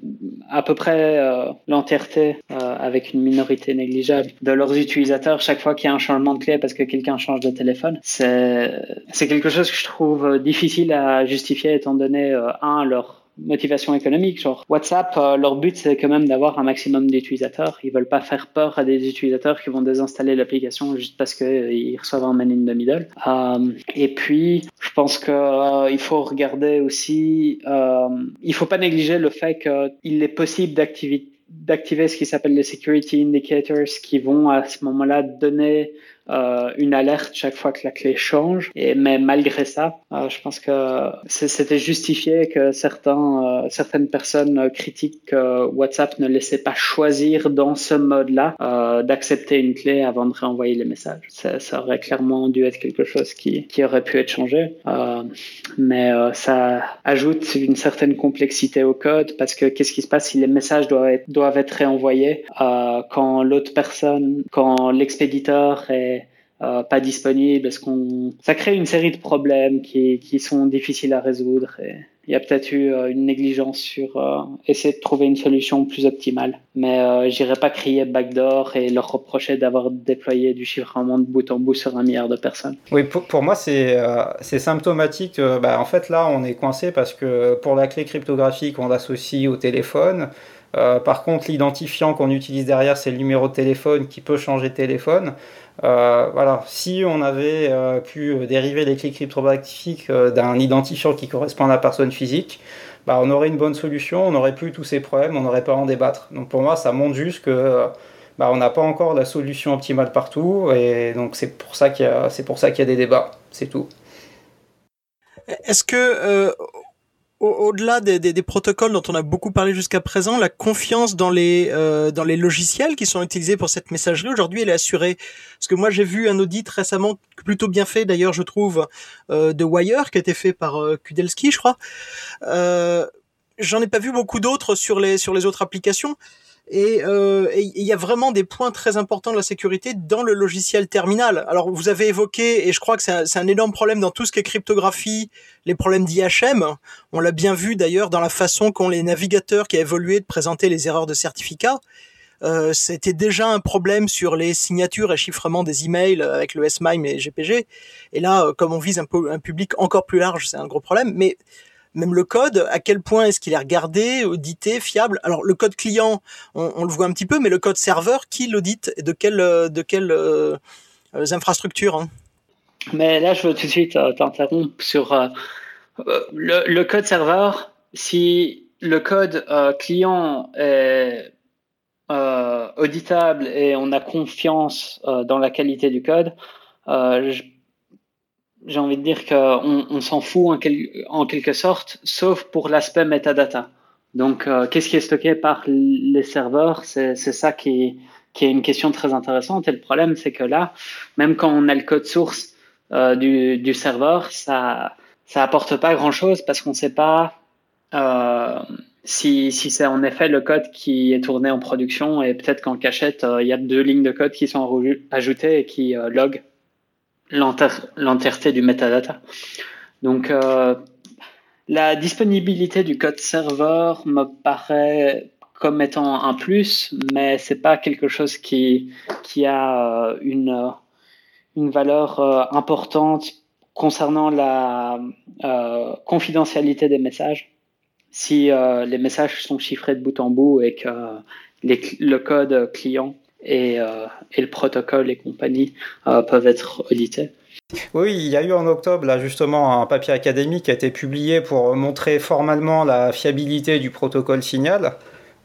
à peu près euh, l'entièreté euh, avec une minorité négligeable de leurs utilisateurs chaque fois qu'il y a un changement de clé parce que quelqu'un change de téléphone, c'est quelque chose que je trouve difficile à justifier étant donné un leur motivation économique. Genre WhatsApp, euh, leur but c'est quand même d'avoir un maximum d'utilisateurs. Ils veulent pas faire peur à des utilisateurs qui vont désinstaller l'application juste parce qu'ils euh, reçoivent un man in the middle. Euh, et puis, je pense que il faut regarder aussi, il faut pas négliger le fait qu'il est possible d'activer ce qui s'appelle les security indicators qui vont à ce moment-là donner euh, une alerte chaque fois que la clé change. Et, mais malgré ça, euh, je pense que c'était justifié que certains, euh, certaines personnes critiquent que WhatsApp ne laissait pas choisir dans ce mode-là d'accepter une clé avant de réenvoyer les messages. Ça, aurait clairement dû être quelque chose qui, qui aurait pu être changé. mais ça ajoute une certaine complexité au code parce que qu'est-ce qui se passe si les messages doivent doivent être réenvoyés quand l'autre personne, quand l'expéditeur est euh, pas disponible Est-ce qu'on ça crée une série de problèmes qui, qui sont difficiles à résoudre il y a peut-être eu euh, une négligence sur euh, essayer de trouver une solution plus optimale. Mais euh, j'irai pas crier backdoor et leur reprocher d'avoir déployé du chiffrement de bout en bout sur un milliard de personnes.
Oui, pour, pour moi c'est c'est symptomatique. Bah, en fait là on est coincé parce que pour la clé cryptographique on l'associe au téléphone. par contre, l'identifiant qu'on utilise derrière, c'est le numéro de téléphone qui peut changer de téléphone. Euh, voilà, si on avait euh, pu dériver les clés cryptographiques euh, d'un identifiant qui correspond à la personne physique, bah, on aurait une bonne solution, on n'aurait plus tous ces problèmes, on n'aurait pas à en débattre. Donc pour moi, ça montre juste que bah, on n'a pas encore la solution optimale partout, et donc c'est pour ça qu'il y qu'il y a des débats, c'est tout.
Est-ce que au-delà des, des, des, protocoles dont on a beaucoup parlé jusqu'à présent, la confiance dans les euh, dans les logiciels qui sont utilisés pour cette messagerie aujourd'hui, elle est assurée. Parce que moi, j'ai vu un audit récemment plutôt bien fait, d'ailleurs, je trouve, euh, de Wire qui a été fait par euh, Kudelski, je crois. Euh, J'en ai pas vu beaucoup d'autres sur les sur les autres applications. Euh, et il y a vraiment des points très importants de la sécurité dans le logiciel terminal. Alors vous avez évoqué, et je crois que c'est un, énorme problème dans tout ce qui est cryptographie, les problèmes d'IHM. On l'a bien vu d'ailleurs dans la façon qu'ont les navigateurs qui a évolué de présenter les erreurs de certificat. Euh, C'était déjà un problème sur les signatures et chiffrement des emails avec le SMIME et GPG. Et là, euh, comme on vise un, un public encore plus large, c'est un gros problème. Mais même le code, à quel point est-ce qu'il est regardé, audité, fiable? Alors le code client, on, le voit un petit peu, mais le code serveur, qui l'audite et de quelle de quelles euh, infrastructures hein?
Mais là, je veux tout de suite euh, t'interrompre sur euh, le, le, code serveur. Si le code client est auditable et on a confiance dans la qualité du code, je j'ai envie de dire qu'on on, s'en fout en, en, quelque sorte, sauf pour l'aspect metadata. Donc, euh, qu'est-ce qui est stocké par les serveurs C'est ça qui, qui est une question très intéressante. Et le problème, c'est que là, même quand on a le code source euh, du, du, serveur, ça ça apporte pas grand-chose parce qu'on ne sait pas euh, si, si c'est en effet le code qui est tourné en production et peut-être qu'en cachette, euh, il y a deux lignes de code qui sont ajoutées et qui euh, log l'entièreté du metadata. Donc, euh, la disponibilité du code serveur me paraît comme étant un plus, mais c'est pas quelque chose qui, qui a euh, une, une valeur euh, importante concernant la euh, confidentialité des messages. Si euh, les messages sont chiffrés de bout en bout et que le code client et, euh, et le protocole et compagnie euh, peuvent être audités.
Oui, il y a eu en octobre là justement un papier académique qui a été publié pour montrer formellement la fiabilité du protocole Signal.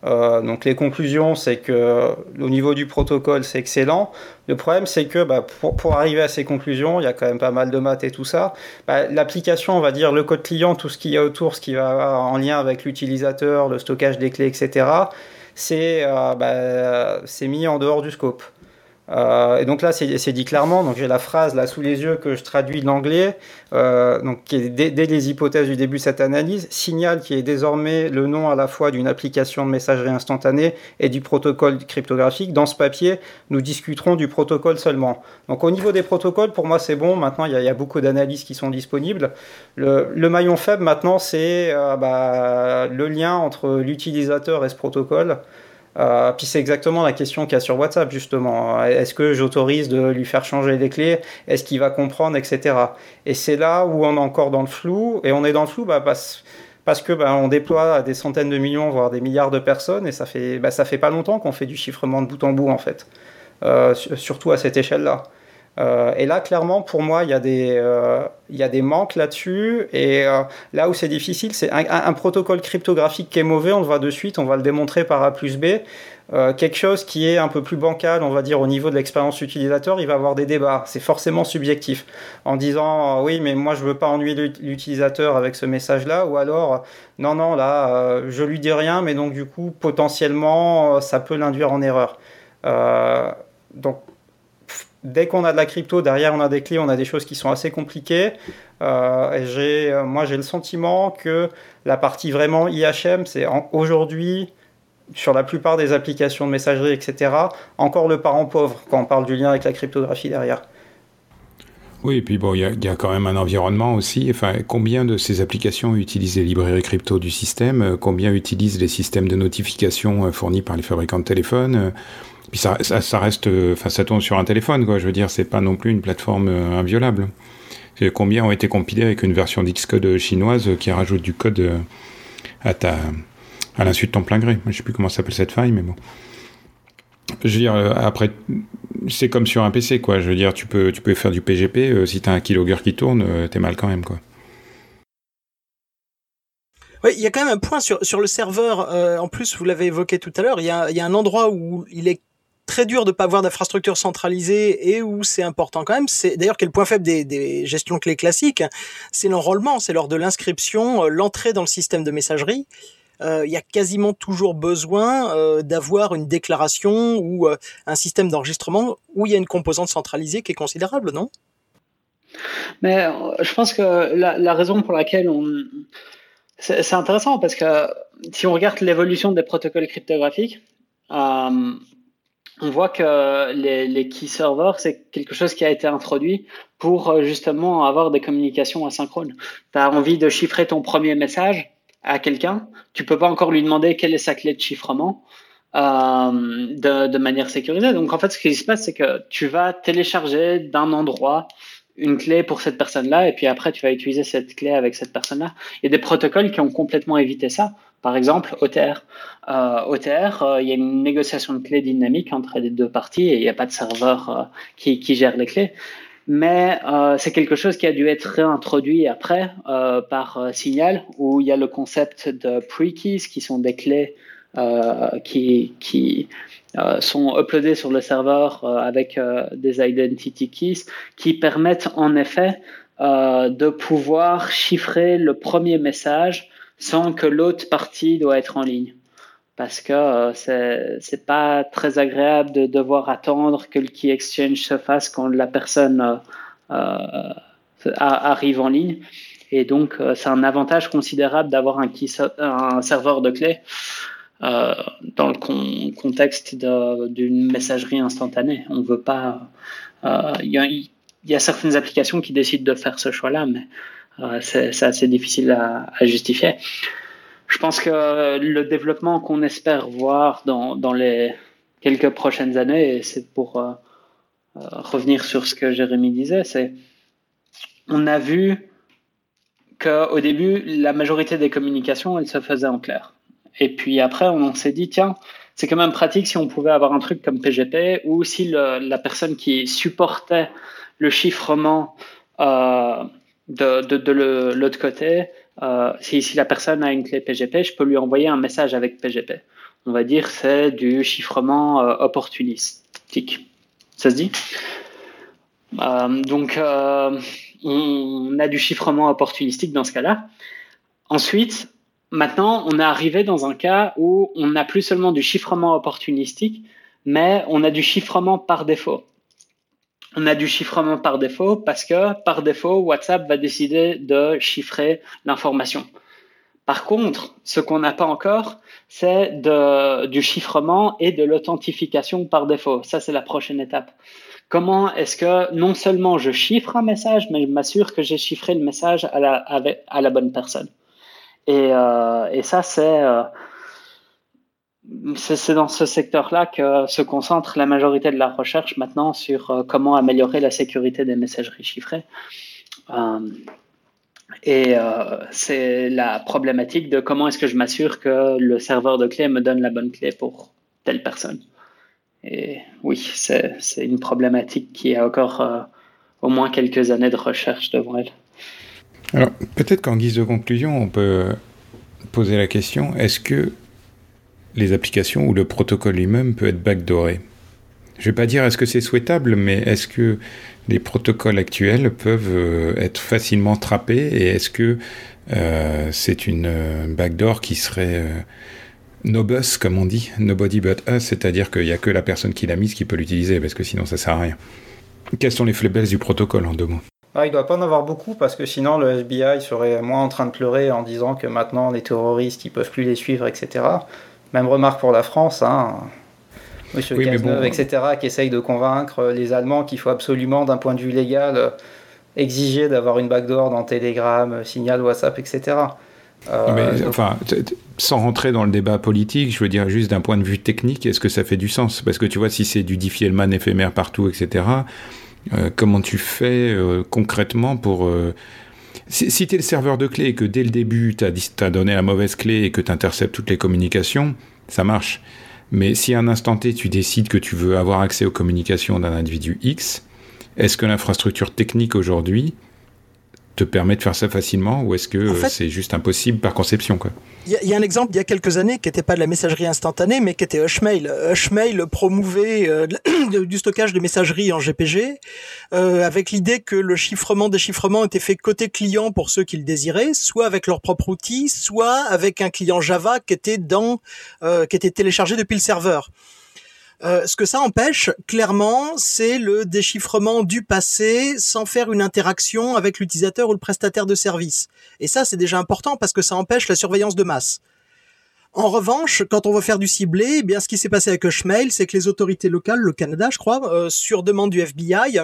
Euh, donc les conclusions, c'est que au niveau du protocole, c'est excellent. Le problème, c'est que bah, pour, pour, arriver à ces conclusions, il y a quand même pas mal de maths et tout ça. Bah, L'application, on va dire le code client, tout ce qu'il y a autour, ce qui va en lien avec l'utilisateur, le stockage des clés, etc c'est euh, bah, mis en dehors du scope. Euh, et donc là, c'est dit clairement. Donc j'ai la phrase là sous les yeux que je traduis de l'anglais, euh, donc qui est dès, les hypothèses du début de cette analyse, signale qui est désormais le nom à la fois d'une application de messagerie instantanée et du protocole cryptographique. Dans ce papier, nous discuterons du protocole seulement. Donc au niveau des protocoles, pour moi c'est bon. Maintenant, il y, a, beaucoup d'analyses qui sont disponibles. Le, le maillon faible maintenant, c'est euh, bah, le lien entre l'utilisateur et ce protocole. Euh, puis c'est exactement la question qu'il y a sur WhatsApp justement. Est-ce que j'autorise de lui faire changer les clés? Est-ce qu'il va comprendre, etc. Et c'est là où on est encore dans le flou. Et on est dans le flou bah, parce, parce que bah, on déploie des centaines de millions, voire des milliards de personnes, et ça fait bah, ça fait pas longtemps qu'on fait du chiffrement de bout en bout en fait. Euh, surtout à cette échelle-là. Euh, et là, clairement, pour moi, il y a des, euh, manques là-dessus. Et euh, là où c'est difficile, c'est un, protocole cryptographique qui est mauvais, on le voit de suite, on va le démontrer par A plus B. quelque chose qui est un peu plus bancal, on va dire, au niveau de l'expérience utilisateur, il va avoir des débats. C'est forcément subjectif. En disant, oui, mais moi, je veux pas ennuyer l'utilisateur avec ce message-là. Ou alors, non, non, là, je lui dis rien, mais donc, du coup, potentiellement, ça peut l'induire en erreur. donc, dès qu'on a de la crypto, derrière on a des clés, on a des choses qui sont assez compliquées. Euh, euh, moi j'ai le sentiment que la partie vraiment IHM, c'est aujourd'hui, sur la plupart des applications de messagerie, etc., encore le parent pauvre quand on parle du lien avec la cryptographie derrière.
Oui, et puis bon, il y, a quand même un environnement aussi. Enfin, combien de ces applications utilisent les librairies crypto du système? Combien utilisent les systèmes de notification euh, fournis par les fabricants de téléphones? Puis ça, reste, enfin ça tourne sur un téléphone, quoi. Je veux dire, c'est pas non plus une plateforme euh, inviolable. Combien ont été compilés avec une version d'Xcode chinoise qui rajoute du code euh, à ta, à l'insu de ton plein gré. Je sais plus comment s'appelle cette faille, mais bon. Je veux dire, euh, après, c'est comme sur un PC, quoi. Je veux dire, tu peux, tu peux faire du PGP, si tu as un keylogger qui tourne, t'es mal quand même, quoi.
Oui, il y a quand même un point sur, sur le serveur. en plus, vous l'avez évoqué tout à l'heure, il y a un endroit où il est très dur de pas avoir d'infrastructure centralisée et où c'est important quand même. C'est d'ailleurs quel point faible des, gestions clés classiques, c'est l'enrôlement, c'est lors de l'inscription, euh, l'entrée dans le système de messagerie. Euh, il y a quasiment toujours besoin euh, d'avoir une déclaration ou un système d'enregistrement où il y a une composante centralisée qui est considérable, non?
Mais je pense que la, raison pour laquelle on c'est intéressant parce que si on regarde l'évolution des protocoles cryptographiques, on voit que les, les key servers, c'est quelque chose qui a été introduit pour euh, justement avoir des communications asynchrones. Tu as envie de chiffrer ton premier message à quelqu'un, tu peux pas encore lui demander quelle est sa clé de chiffrement euh, de, de, manière sécurisée. Donc en fait, ce qui se passe, c'est que tu vas télécharger d'un endroit une clé pour cette personne-là, et puis après, tu vas utiliser cette clé avec cette personne-là. Il y a des protocoles qui ont complètement évité ça. Par exemple, OTR. Euh, OTR, euh, il y a une négociation de clés dynamique entre les deux parties et il n'y a pas de serveur euh, qui, gère les clés. Mais euh, c'est quelque chose qui a dû être réintroduit après par Signal, où il y a le concept de pre-keys, qui sont des clés qui sont uploadées sur le serveur avec des identity keys, qui permettent en effet de pouvoir chiffrer le premier message sans que l'autre partie doit être en ligne. Parce que euh, c'est pas très agréable de devoir attendre que le key exchange se fasse quand la personne euh, euh arrive en ligne. Et donc, euh, c'est un avantage considérable d'avoir un, un serveur de clé dans le contexte d'une messagerie instantanée. On veut pas. Il y y, a certaines applications qui décident de faire ce choix-là, mais c'est assez difficile à, justifier. Je pense que le développement qu'on espère voir dans, dans, les quelques prochaines années, et c'est pour euh, euh, revenir sur ce que Jérémy disait, c'est on a vu qu'au début, la majorité des communications, elles se faisaient en clair. Et puis après, on s'est dit, tiens, c'est quand même pratique si on pouvait avoir un truc comme PGP ou si la personne qui supportait le chiffrement euh, de, de, de l'autre côté, euh, si, si la personne a une clé PGP, je peux lui envoyer un message avec PGP. On va dire c'est du chiffrement euh, opportunistique. Ça se dit? Euh, Donc, euh, on a du chiffrement opportunistique dans ce cas-là. Ensuite, maintenant, on est arrivé dans un cas où on n'a plus seulement du chiffrement opportunistique, mais on a du chiffrement par défaut on a du chiffrement par défaut parce que par défaut, WhatsApp va décider de chiffrer l'information. Par contre, ce qu'on n'a pas encore, c'est du chiffrement et de l'authentification par défaut. Ça, c'est la prochaine étape. Comment est-ce que non seulement je chiffre un message, mais je m'assure que j'ai chiffré le message à la, à la bonne personne. Et, euh, et ça, c'est euh, c'est dans ce secteur-là que se concentre la majorité de la recherche maintenant sur euh, comment améliorer la sécurité des messageries chiffrées. Euh, et euh, c'est la problématique de comment est-ce que je m'assure que le serveur de clé me donne la bonne clé pour telle personne. et oui, c'est une problématique qui a encore au moins quelques années de recherche devant elle.
Alors, peut-être qu'en guise de conclusion, on peut poser la question est-ce que les applications ou le protocole lui-même peut être backdooré Je ne vais pas dire est-ce que c'est souhaitable, mais est-ce que les protocoles actuels peuvent euh, être facilement trappés et est-ce que euh, c'est une euh, backdoor qui serait no bus, comme on dit, nobody but us, c'est-à-dire qu'il n'y a que la personne qui l'a mise qui peut l'utiliser, parce que sinon ça sert à rien. Quelles sont les faiblesses du protocole en deux mots?
Ah, il ne doit pas en avoir beaucoup parce que sinon le FBI serait moins en train de pleurer en disant que maintenant les terroristes ils peuvent plus les suivre, etc. Même remarque pour la France, hein. Monsieur oui, etc., qui essaye de convaincre les Allemands qu'il faut absolument, d'un point de vue légal, exiger d'avoir une backdoor dans Telegram, Signal, WhatsApp, etc.
Euh, mais, enfin, sans rentrer dans le débat politique, je veux dire juste d'un point de vue technique, est-ce que ça fait du sens? Parce que tu vois, si c'est du Diffie-Hellman éphémère partout, etc., euh, comment tu fais euh, concrètement pour... Si, si tu es le serveur de clé et que dès le début, tu as, donné la mauvaise clé et que tu interceptes toutes les communications, ça marche. Mais si à un instant T, tu décides que tu veux avoir accès aux communications d'un individu X, est-ce que l'infrastructure technique aujourd'hui te permet de faire ça facilement ou est-ce que c'est juste impossible par conception quoi?
Il y, a un exemple il y a quelques années qui n'était pas de la messagerie instantanée mais qui était Hushmail. Hushmail promouvait euh, du stockage de messagerie en GPG euh, avec l'idée que le chiffrement déchiffrement était fait côté client pour ceux qui le désiraient, soit avec leur propre outil, soit avec un client Java qui était dans euh, qui était téléchargé depuis le serveur. Euh, ce que ça empêche, clairement, c'est le déchiffrement du passé sans faire une interaction avec l'utilisateur ou le prestataire de service. Et ça, c'est déjà important parce que ça empêche la surveillance de masse. En revanche, quand on veut faire du ciblé, eh bien, ce qui s'est passé avec Hushmail, c'est que les autorités locales, le Canada, je crois, euh, sur demande du FBI,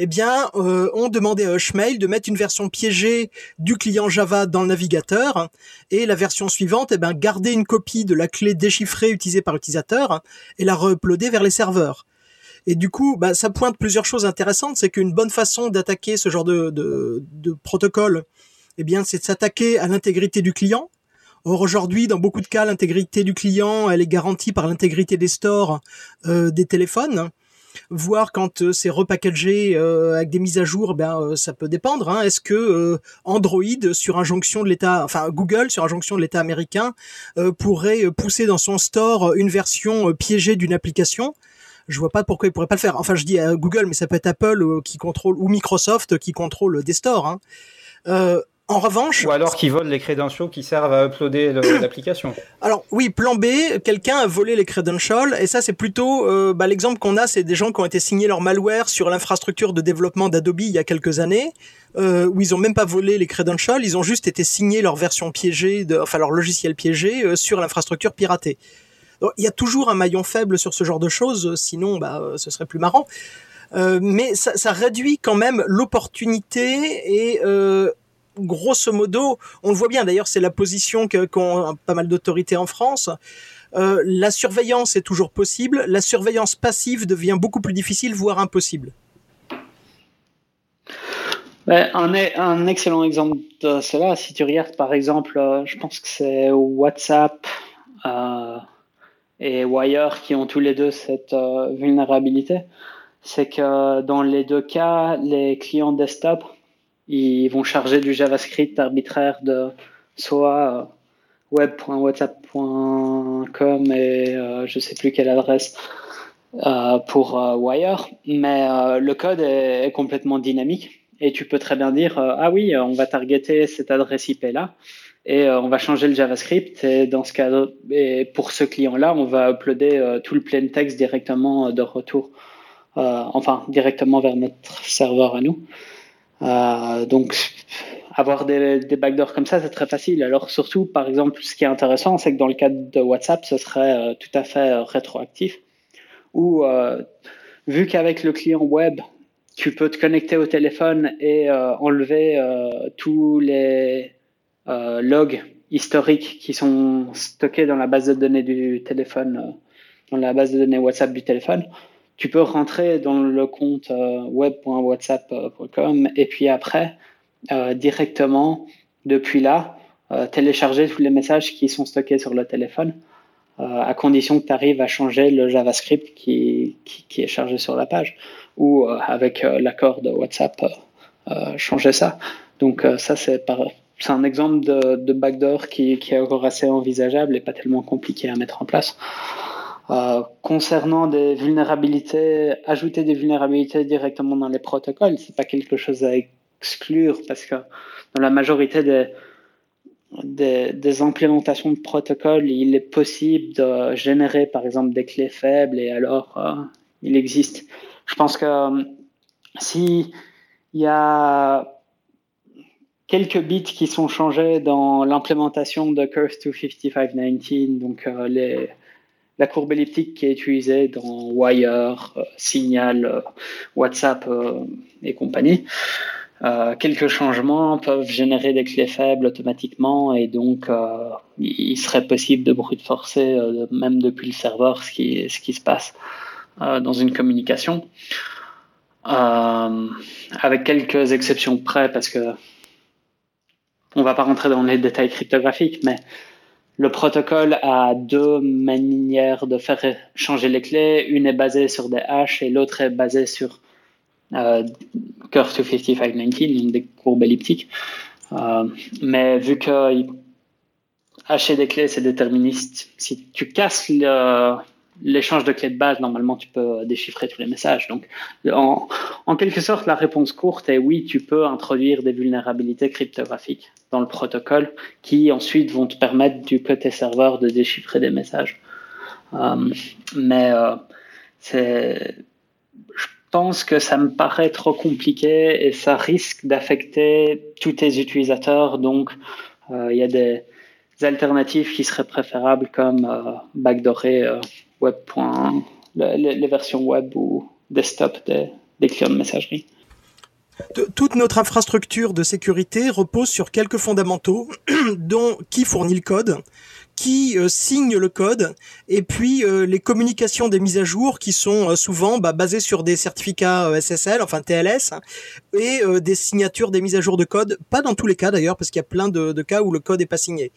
eh bien, euh, ont demandé à Hushmail de mettre une version piégée du client Java dans le navigateur, et la version suivante, eh bien, garder une copie de la clé déchiffrée utilisée par l'utilisateur et la re-uploader vers les serveurs. Et du coup, bah, ça pointe plusieurs choses intéressantes. C'est qu'une bonne façon d'attaquer ce genre de, de, de protocole, eh bien, c'est de s'attaquer à l'intégrité du client, Or aujourd'hui, dans beaucoup de cas, l'intégrité du client, elle est garantie par l'intégrité des stores euh, des téléphones. Voir quand euh, c'est repackagé euh, avec des mises à jour, ben ça peut dépendre. Hein. Est-ce que Android sur injonction de l'État, enfin Google sur injonction de l'État américain pourrait pousser dans son store une version piégée d'une application? Je vois pas pourquoi il pourrait pas le faire. Enfin, je dis Google, mais ça peut être Apple qui contrôle ou Microsoft qui contrôle des stores. Hein. En revanche,
ou alors qu'ils volent les credentials qui servent à uploader l'application.
Alors oui, plan B, quelqu'un a volé les credentials et ça c'est plutôt euh, bah, l'exemple qu'on a, c'est des gens qui ont été signés leur malware sur l'infrastructure de développement d'Adobe il y a quelques années, euh, où ils ont même pas volé les credentials, ils ont juste été signés leur version piégée, de, enfin leur logiciel piégé euh, sur l'infrastructure piratée. Donc, il y a toujours un maillon faible sur ce genre de choses, sinon bah ce serait plus marrant. mais ça, ça, réduit quand même l'opportunité et grosso modo, on le voit bien d'ailleurs, c'est la position qu'ont pas mal d'autorités en France. Euh, la surveillance est toujours possible, la surveillance passive devient beaucoup plus difficile, voire impossible.
un, un, excellent exemple de cela, si tu regardes par exemple, euh, je pense que c'est WhatsApp euh, et Wire qui ont tous les deux cette vulnérabilité, c'est que dans les deux cas, les clients desktop ils vont charger du JavaScript arbitraire de soit euh, web.whatsapp.com et euh, je sais plus quelle adresse euh, pour Wire, mais le code est, complètement dynamique et tu peux très bien dire ah oui on va targeter cette adresse IP là et on va changer le JavaScript et dans ce cas et pour ce client là on va uploader tout le plain text directement de retour enfin directement vers notre serveur à nous. Euh, donc, avoir des, des backdoors comme ça, c'est très facile. Alors, surtout, par exemple, ce qui est intéressant, c'est que dans le cadre de WhatsApp, ce serait euh, tout à fait euh, rétroactif. Ou, vu qu'avec le client web, tu peux te connecter au téléphone et enlever tous les logs historiques qui sont stockés dans la base de données du téléphone, dans la base de données WhatsApp du téléphone tu peux rentrer dans le compte euh, web.whatsapp.com et puis après, euh, directement, depuis là, euh, télécharger tous les messages qui sont stockés sur le téléphone à condition que tu arrives à changer le JavaScript qui, qui, est chargé sur la page, ou avec l'accord de WhatsApp, changer ça. Donc ça, c'est c'est un exemple de, de backdoor qui, qui, est encore assez envisageable et pas tellement compliqué à mettre en place. Euh, concernant des vulnérabilités, ajouter des vulnérabilités directement dans les protocoles, c'est pas quelque chose à exclure parce que dans la majorité des, des, implémentations de protocoles, il est possible de générer par exemple des clés faibles et alors euh, il existe. Je pense que euh, si il y a quelques bits qui sont changés dans l'implémentation de Curve 25519, donc les la courbe elliptique qui est utilisée dans Wire, euh, Signal, euh, WhatsApp euh, et compagnie. quelques changements peuvent générer des clés faibles automatiquement et donc il serait possible de brute forcer même depuis le serveur ce qui, ce qui se passe dans une communication. avec quelques exceptions près parce que on va pas rentrer dans les détails cryptographiques, mais le protocole a deux manières de faire changer les clés. Une est basée sur des hashes et l'autre est basée sur euh, Curve 25519, donc des courbes elliptiques. Euh, mais vu que hacher des clés, c'est déterministe, si tu casses le, l'échange de clés de base, normalement, tu peux déchiffrer tous les messages. Donc, en, en, quelque sorte, la réponse courte est oui, tu peux introduire des vulnérabilités cryptographiques dans le protocole qui ensuite vont te permettre du côté serveur de déchiffrer des messages. Euh, mais euh, c'est, je pense que ça me paraît trop compliqué et ça risque d'affecter tous tes utilisateurs. Donc, euh, il y a des alternatives qui seraient préférables comme euh, backdoorer web. Les, versions web ou desktop des, clients de messagerie.
Toute notre infrastructure de sécurité repose sur quelques fondamentaux, dont qui fournit le code, qui euh, signe le code, et puis euh, les communications des mises à jour qui sont euh, souvent bah, basées sur des certificats SSL, enfin TLS, et des signatures des mises à jour de code. Pas dans tous les cas d'ailleurs, parce qu'il y a plein de, de, cas où le code est pas signé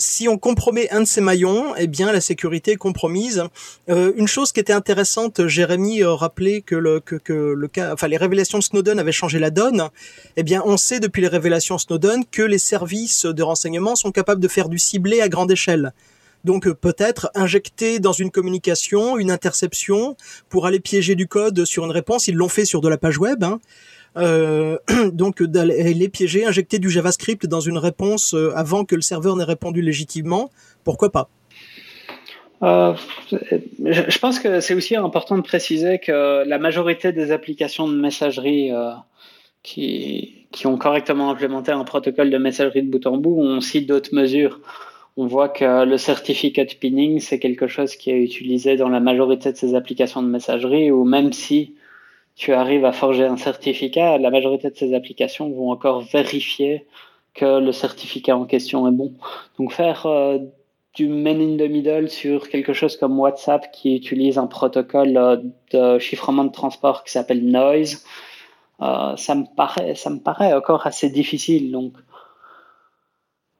si on compromet un de ces maillons, eh bien la sécurité est compromise. Euh, une chose qui était intéressante, Jérémy euh, rappelait que le que, que le cas, enfin les révélations de Snowden avaient changé la donne. Eh bien, on sait depuis les révélations Snowden que les services de renseignement sont capables de faire du ciblé à grande échelle. Donc euh, peut-être injecter dans une communication une interception pour aller piéger du code sur une réponse. Ils l'ont fait sur de la page web. Hein. Euh, donc d'aller piéger, injecter du JavaScript dans une réponse euh, avant que le serveur n'ait répondu légitimement, pourquoi pas?
Euh, je pense que c'est aussi important de préciser que la majorité des applications de messagerie qui, qui ont correctement implémenté un protocole de messagerie de bout en bout ont aussi d'autres mesures. On voit que le certificate pinning, c'est quelque chose qui est utilisé dans la majorité de ces applications de messagerie, ou même si tu arrives à forger un certificat, la majorité de ces applications vont encore vérifier que le certificat en question est bon. Donc faire euh, du man in the middle sur quelque chose comme WhatsApp qui utilise un protocole euh, de chiffrement de transport qui s'appelle Noise, euh, ça me paraît, ça me paraît encore assez difficile. Donc,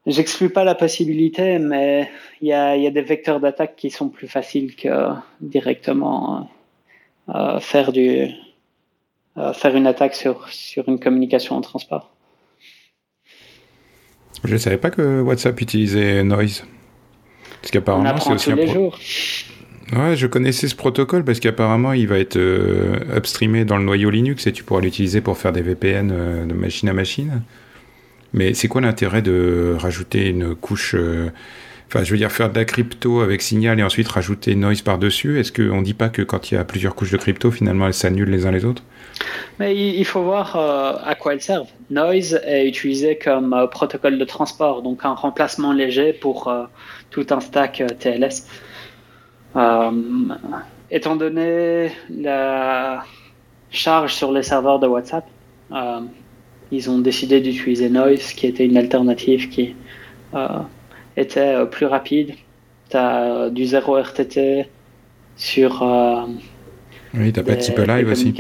j'exclus pas la possibilité, mais il y a, y a, des vecteurs d'attaque qui sont plus faciles que directement faire du faire une attaque sur, sur une communication en transport.
Je ne savais pas que WhatsApp utilisait Noise.
Parce qu'apparemment, c'est aussi tous un les jours.
Ouais, je connaissais ce protocole parce qu'apparemment, il va être euh, upstreamé dans le noyau Linux et tu pourras l'utiliser pour faire des VPN euh, de machine à machine. Mais c'est quoi l'intérêt de rajouter une couche euh, Enfin, je veux dire, faire de la crypto avec Signal et ensuite rajouter Noise par-dessus. Est-ce qu'on ne dit pas que quand il y a plusieurs couches de crypto, finalement, elles s'annulent les uns les autres?
Mais il faut voir euh, à quoi elles servent. Noise est utilisé comme euh, protocole de transport, donc un remplacement léger pour euh, tout un stack TLS. étant donné la charge sur les serveurs de WhatsApp, ils ont décidé d'utiliser Noise, qui était une alternative qui était euh, plus rapide. Tu as euh, du 0 RTT sur. Euh,
oui, tu pas de type live aussi.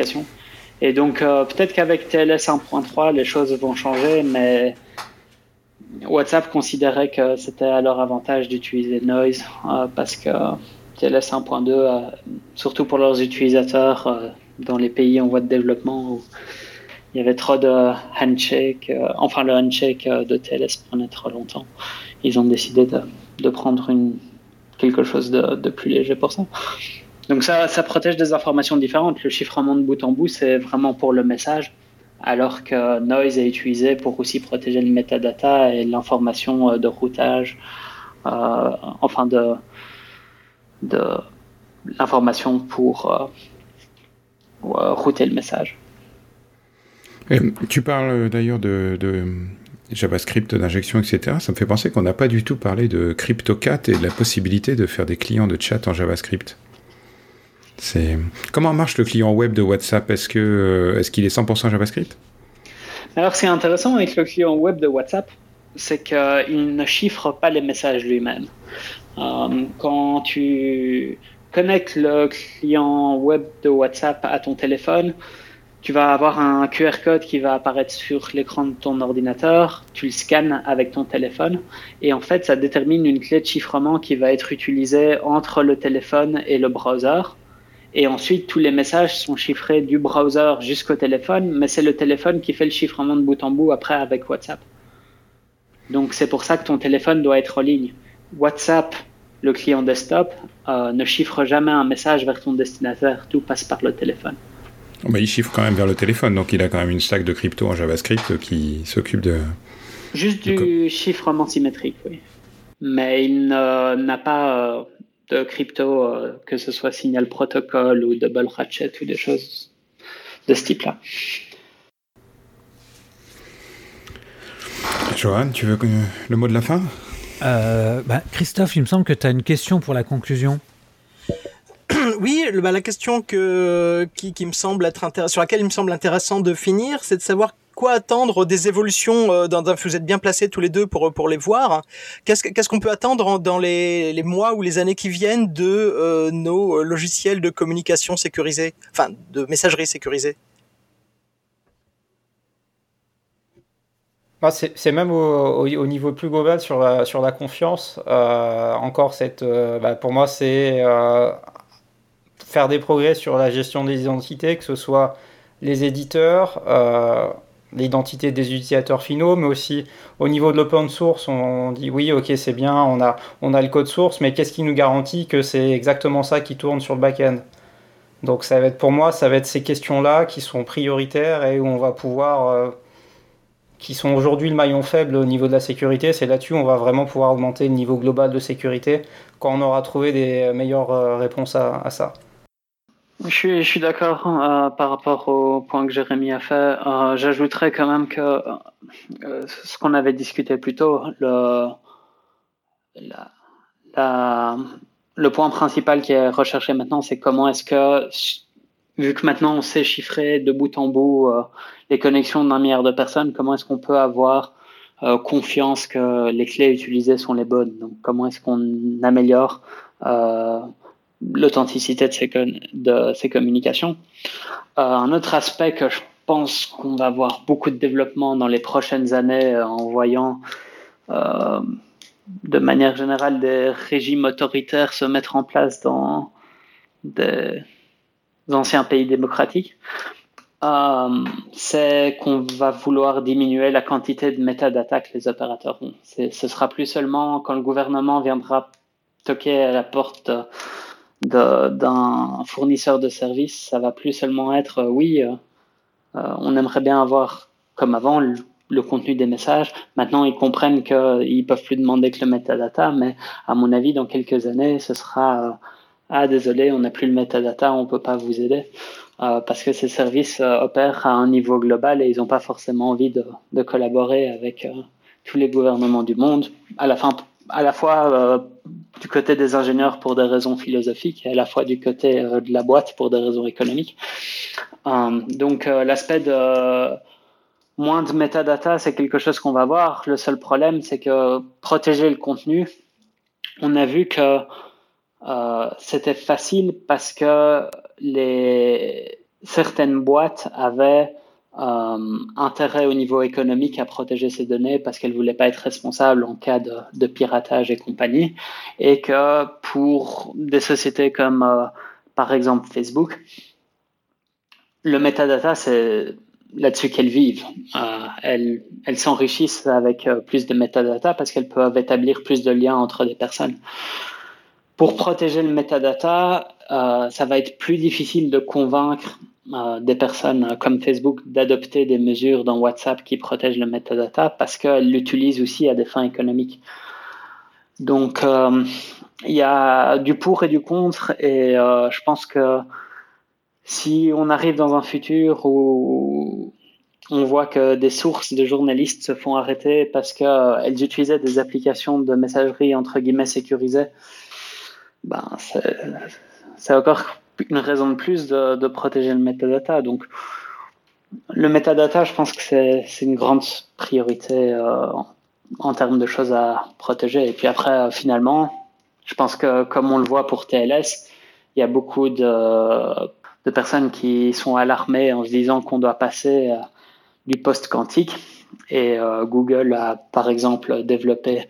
Et donc, peut-être qu'avec TLS 1.3, les choses vont changer, mais WhatsApp considérait que c'était à leur avantage d'utiliser Noise parce que TLS 1.2, surtout pour leurs utilisateurs dans les pays en voie de développement où il y avait trop de handshake, enfin le handshake de TLS prenait trop longtemps. Ils ont décidé de, de prendre une, quelque chose de, de, plus léger pour ça. Donc ça, ça protège des informations différentes. Le chiffrement de bout en bout, c'est vraiment pour le message, alors que Noise est utilisé pour aussi protéger le metadata et l'information de routage, euh, enfin de, de l'information pour euh, router le message.
Et tu parles d'ailleurs de, de, JavaScript, d'injection, etc. Ça me fait penser qu'on n'a pas du tout parlé de CryptoCat et de la possibilité de faire des clients de chat en JavaScript. C'est comment marche le client web de WhatsApp? Est-ce que euh, est-ce qu'il est 100% JavaScript?
Alors, ce qui est intéressant avec le client web de WhatsApp, c'est qu'il ne chiffre pas les messages lui-même. Euh, quand tu connectes le client web de WhatsApp à ton téléphone, tu vas avoir un QR code qui va apparaître sur l'écran de ton ordinateur, tu le scannes avec ton téléphone et en fait ça détermine une clé de chiffrement qui va être utilisée entre le téléphone et le browser. Et ensuite, tous les messages sont chiffrés du browser jusqu'au téléphone, mais c'est le téléphone qui fait le chiffrement de bout en bout après avec WhatsApp. Donc c'est pour ça que ton téléphone doit être en ligne. WhatsApp, le client desktop, euh, ne chiffre jamais un message vers ton destinataire, tout passe par le téléphone.
Oh, il chiffre quand même vers le téléphone, donc il a quand même une stack de crypto en JavaScript qui s'occupe de...
Juste du chiffrement symétrique, oui. Mais il n'a pas euh, de crypto, euh, que ce soit signal protocole ou double ratchet ou des choses de ce type-là.
Johan, tu veux le mot de la fin?
Euh, bah, Christophe, il me semble que tu as une question pour la conclusion.
Oui, bah, la question que, qui, qui me semble être sur laquelle il me semble intéressant de finir, c'est de savoir quoi attendre des évolutions euh, dans, vous êtes bien placés tous les deux pour pour les voir. Qu'est-ce qu'est-ce qu'on peut attendre dans les, les mois ou les années qui viennent de euh, nos logiciels de communication sécurisés, enfin de messagerie sécurisée?
C'est même au, au, niveau plus global sur la, sur la confiance. Euh, encore, cette, bah, pour moi, c'est faire des progrès sur la gestion des identités, que ce soit les éditeurs, l'identité des utilisateurs finaux, mais aussi au niveau de l'open source, on dit oui, ok, c'est bien, on a, on a le code source, mais qu'est-ce qui nous garantit que c'est exactement ça qui tourne sur le back-end? Donc ça va être pour moi, ça va être ces questions-là qui sont prioritaires et où on va pouvoir, euh, qui sont aujourd'hui le maillon faible au niveau de la sécurité, c'est là-dessus on va vraiment pouvoir augmenter le niveau global de sécurité quand on aura trouvé des meilleures euh, réponses à ça.
Je suis, d'accord euh, par rapport au point que Jérémy a fait. Euh, J'ajouterais quand même que euh, ce qu'on avait discuté plus tôt, le, le point principal qui est recherché maintenant, c'est comment est-ce que, vu que maintenant on sait chiffrer de bout en bout les connexions d'un milliard de personnes, comment est-ce qu'on peut avoir confiance que les clés utilisées sont les bonnes? Donc, comment est-ce qu'on améliore l'authenticité de ces, de ces communications. Euh, un autre aspect que je pense qu'on va voir beaucoup de développement dans les prochaines années euh, en voyant euh, de manière générale des régimes autoritaires se mettre en place dans des anciens pays démocratiques, c'est qu'on va vouloir diminuer la quantité de métadata que les opérateurs ont. Ce sera plus seulement quand le gouvernement viendra toquer à la porte d'un fournisseur de services, ça va plus seulement être euh, oui, euh, euh, on aimerait bien avoir comme avant le, contenu des messages. Maintenant, ils comprennent qu'ils peuvent plus demander que le metadata, mais à mon avis, dans quelques années, ce sera ah désolé, on n'a plus le metadata, on peut pas vous aider parce que ces services opèrent à un niveau global et ils n'ont pas forcément envie de, de collaborer avec tous les gouvernements du monde. À la fin, à la fois euh, du côté des ingénieurs pour des raisons philosophiques et à la fois du côté euh, de la boîte pour des raisons économiques. Euh, donc l'aspect de moins de metadata, c'est quelque chose qu'on va voir. Le seul problème, c'est que protéger le contenu, on a vu que c'était facile parce que certaines boîtes avaient intérêt au niveau économique à protéger ces données parce qu'elle voulait pas être responsable en cas de, piratage et compagnie, et que pour des sociétés comme euh, par exemple Facebook, le metadata c'est là-dessus qu'elles vivent. Euh, elles s'enrichissent avec euh, plus de metadata parce qu'elles peuvent établir plus de liens entre des personnes. Pour protéger le metadata, euh, ça va être plus difficile de convaincre euh, des personnes comme Facebook d'adopter des mesures dans WhatsApp qui protègent le metadata parce qu'elles l'utilisent aussi à des fins économiques. Donc, euh, il y a du pour et du contre et euh, je pense que si on arrive dans un futur où on voit que des sources de journalistes se font arrêter parce qu'elles utilisaient des applications de messagerie entre guillemets sécurisées, ben c'est encore une raison de plus de, protéger le metadata. Donc, le metadata, je pense que c'est une grande priorité euh, en termes de choses à protéger. Et puis après, euh, finalement, je pense que comme on le voit pour TLS, il y a beaucoup de, de personnes qui sont alarmées en se disant qu'on doit passer euh, du post quantique. Et Google a, par exemple, développé,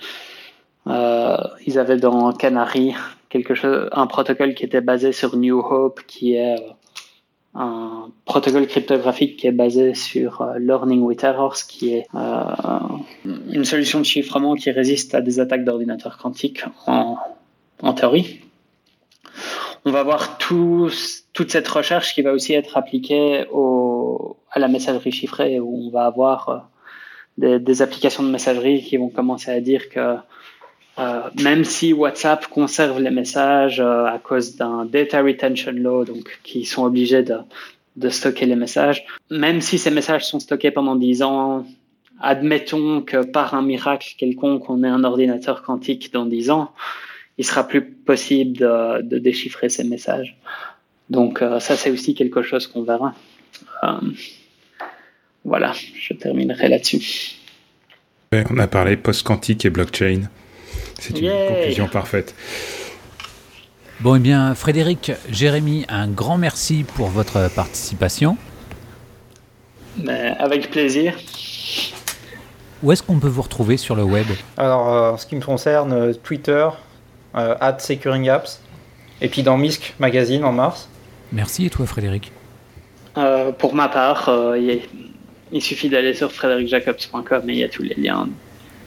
ils avaient dans Canary quelque chose, un protocole qui était basé sur New Hope, qui est euh, un protocole cryptographique qui est basé sur euh, Learning with Errors, qui est euh, une solution de chiffrement qui résiste à des attaques d'ordinateurs quantiques en, en, théorie. On va voir tout, toute cette recherche qui va aussi être appliquée au, à la messagerie chiffrée, où on va avoir des, applications de messagerie qui vont commencer à dire que même si WhatsApp conserve les messages euh, à cause d'un data retention law, donc qui sont obligés de, stocker les messages, même si ces messages sont stockés pendant 10 ans, admettons que par un miracle quelconque, on ait un ordinateur quantique dans 10 ans, il sera plus possible de, déchiffrer ces messages. Donc euh, ça, c'est aussi quelque chose qu'on verra. Euh, voilà, je terminerai là-dessus.
On a parlé post-quantique et blockchain. C'est une yeah. conclusion parfaite.
Bon, eh bien, Frédéric, Jérémy, un grand merci pour votre participation.
Mais avec plaisir.
Où est-ce qu'on peut vous retrouver sur le web?
Alors, euh, en ce qui me concerne, euh, Twitter, euh, Securing Apps, et puis dans Misc Magazine en mars.
Merci, et toi, Frédéric?
Euh, Pour ma part, il, il suffit d'aller sur frédéricjacobs.com et il y a tous les liens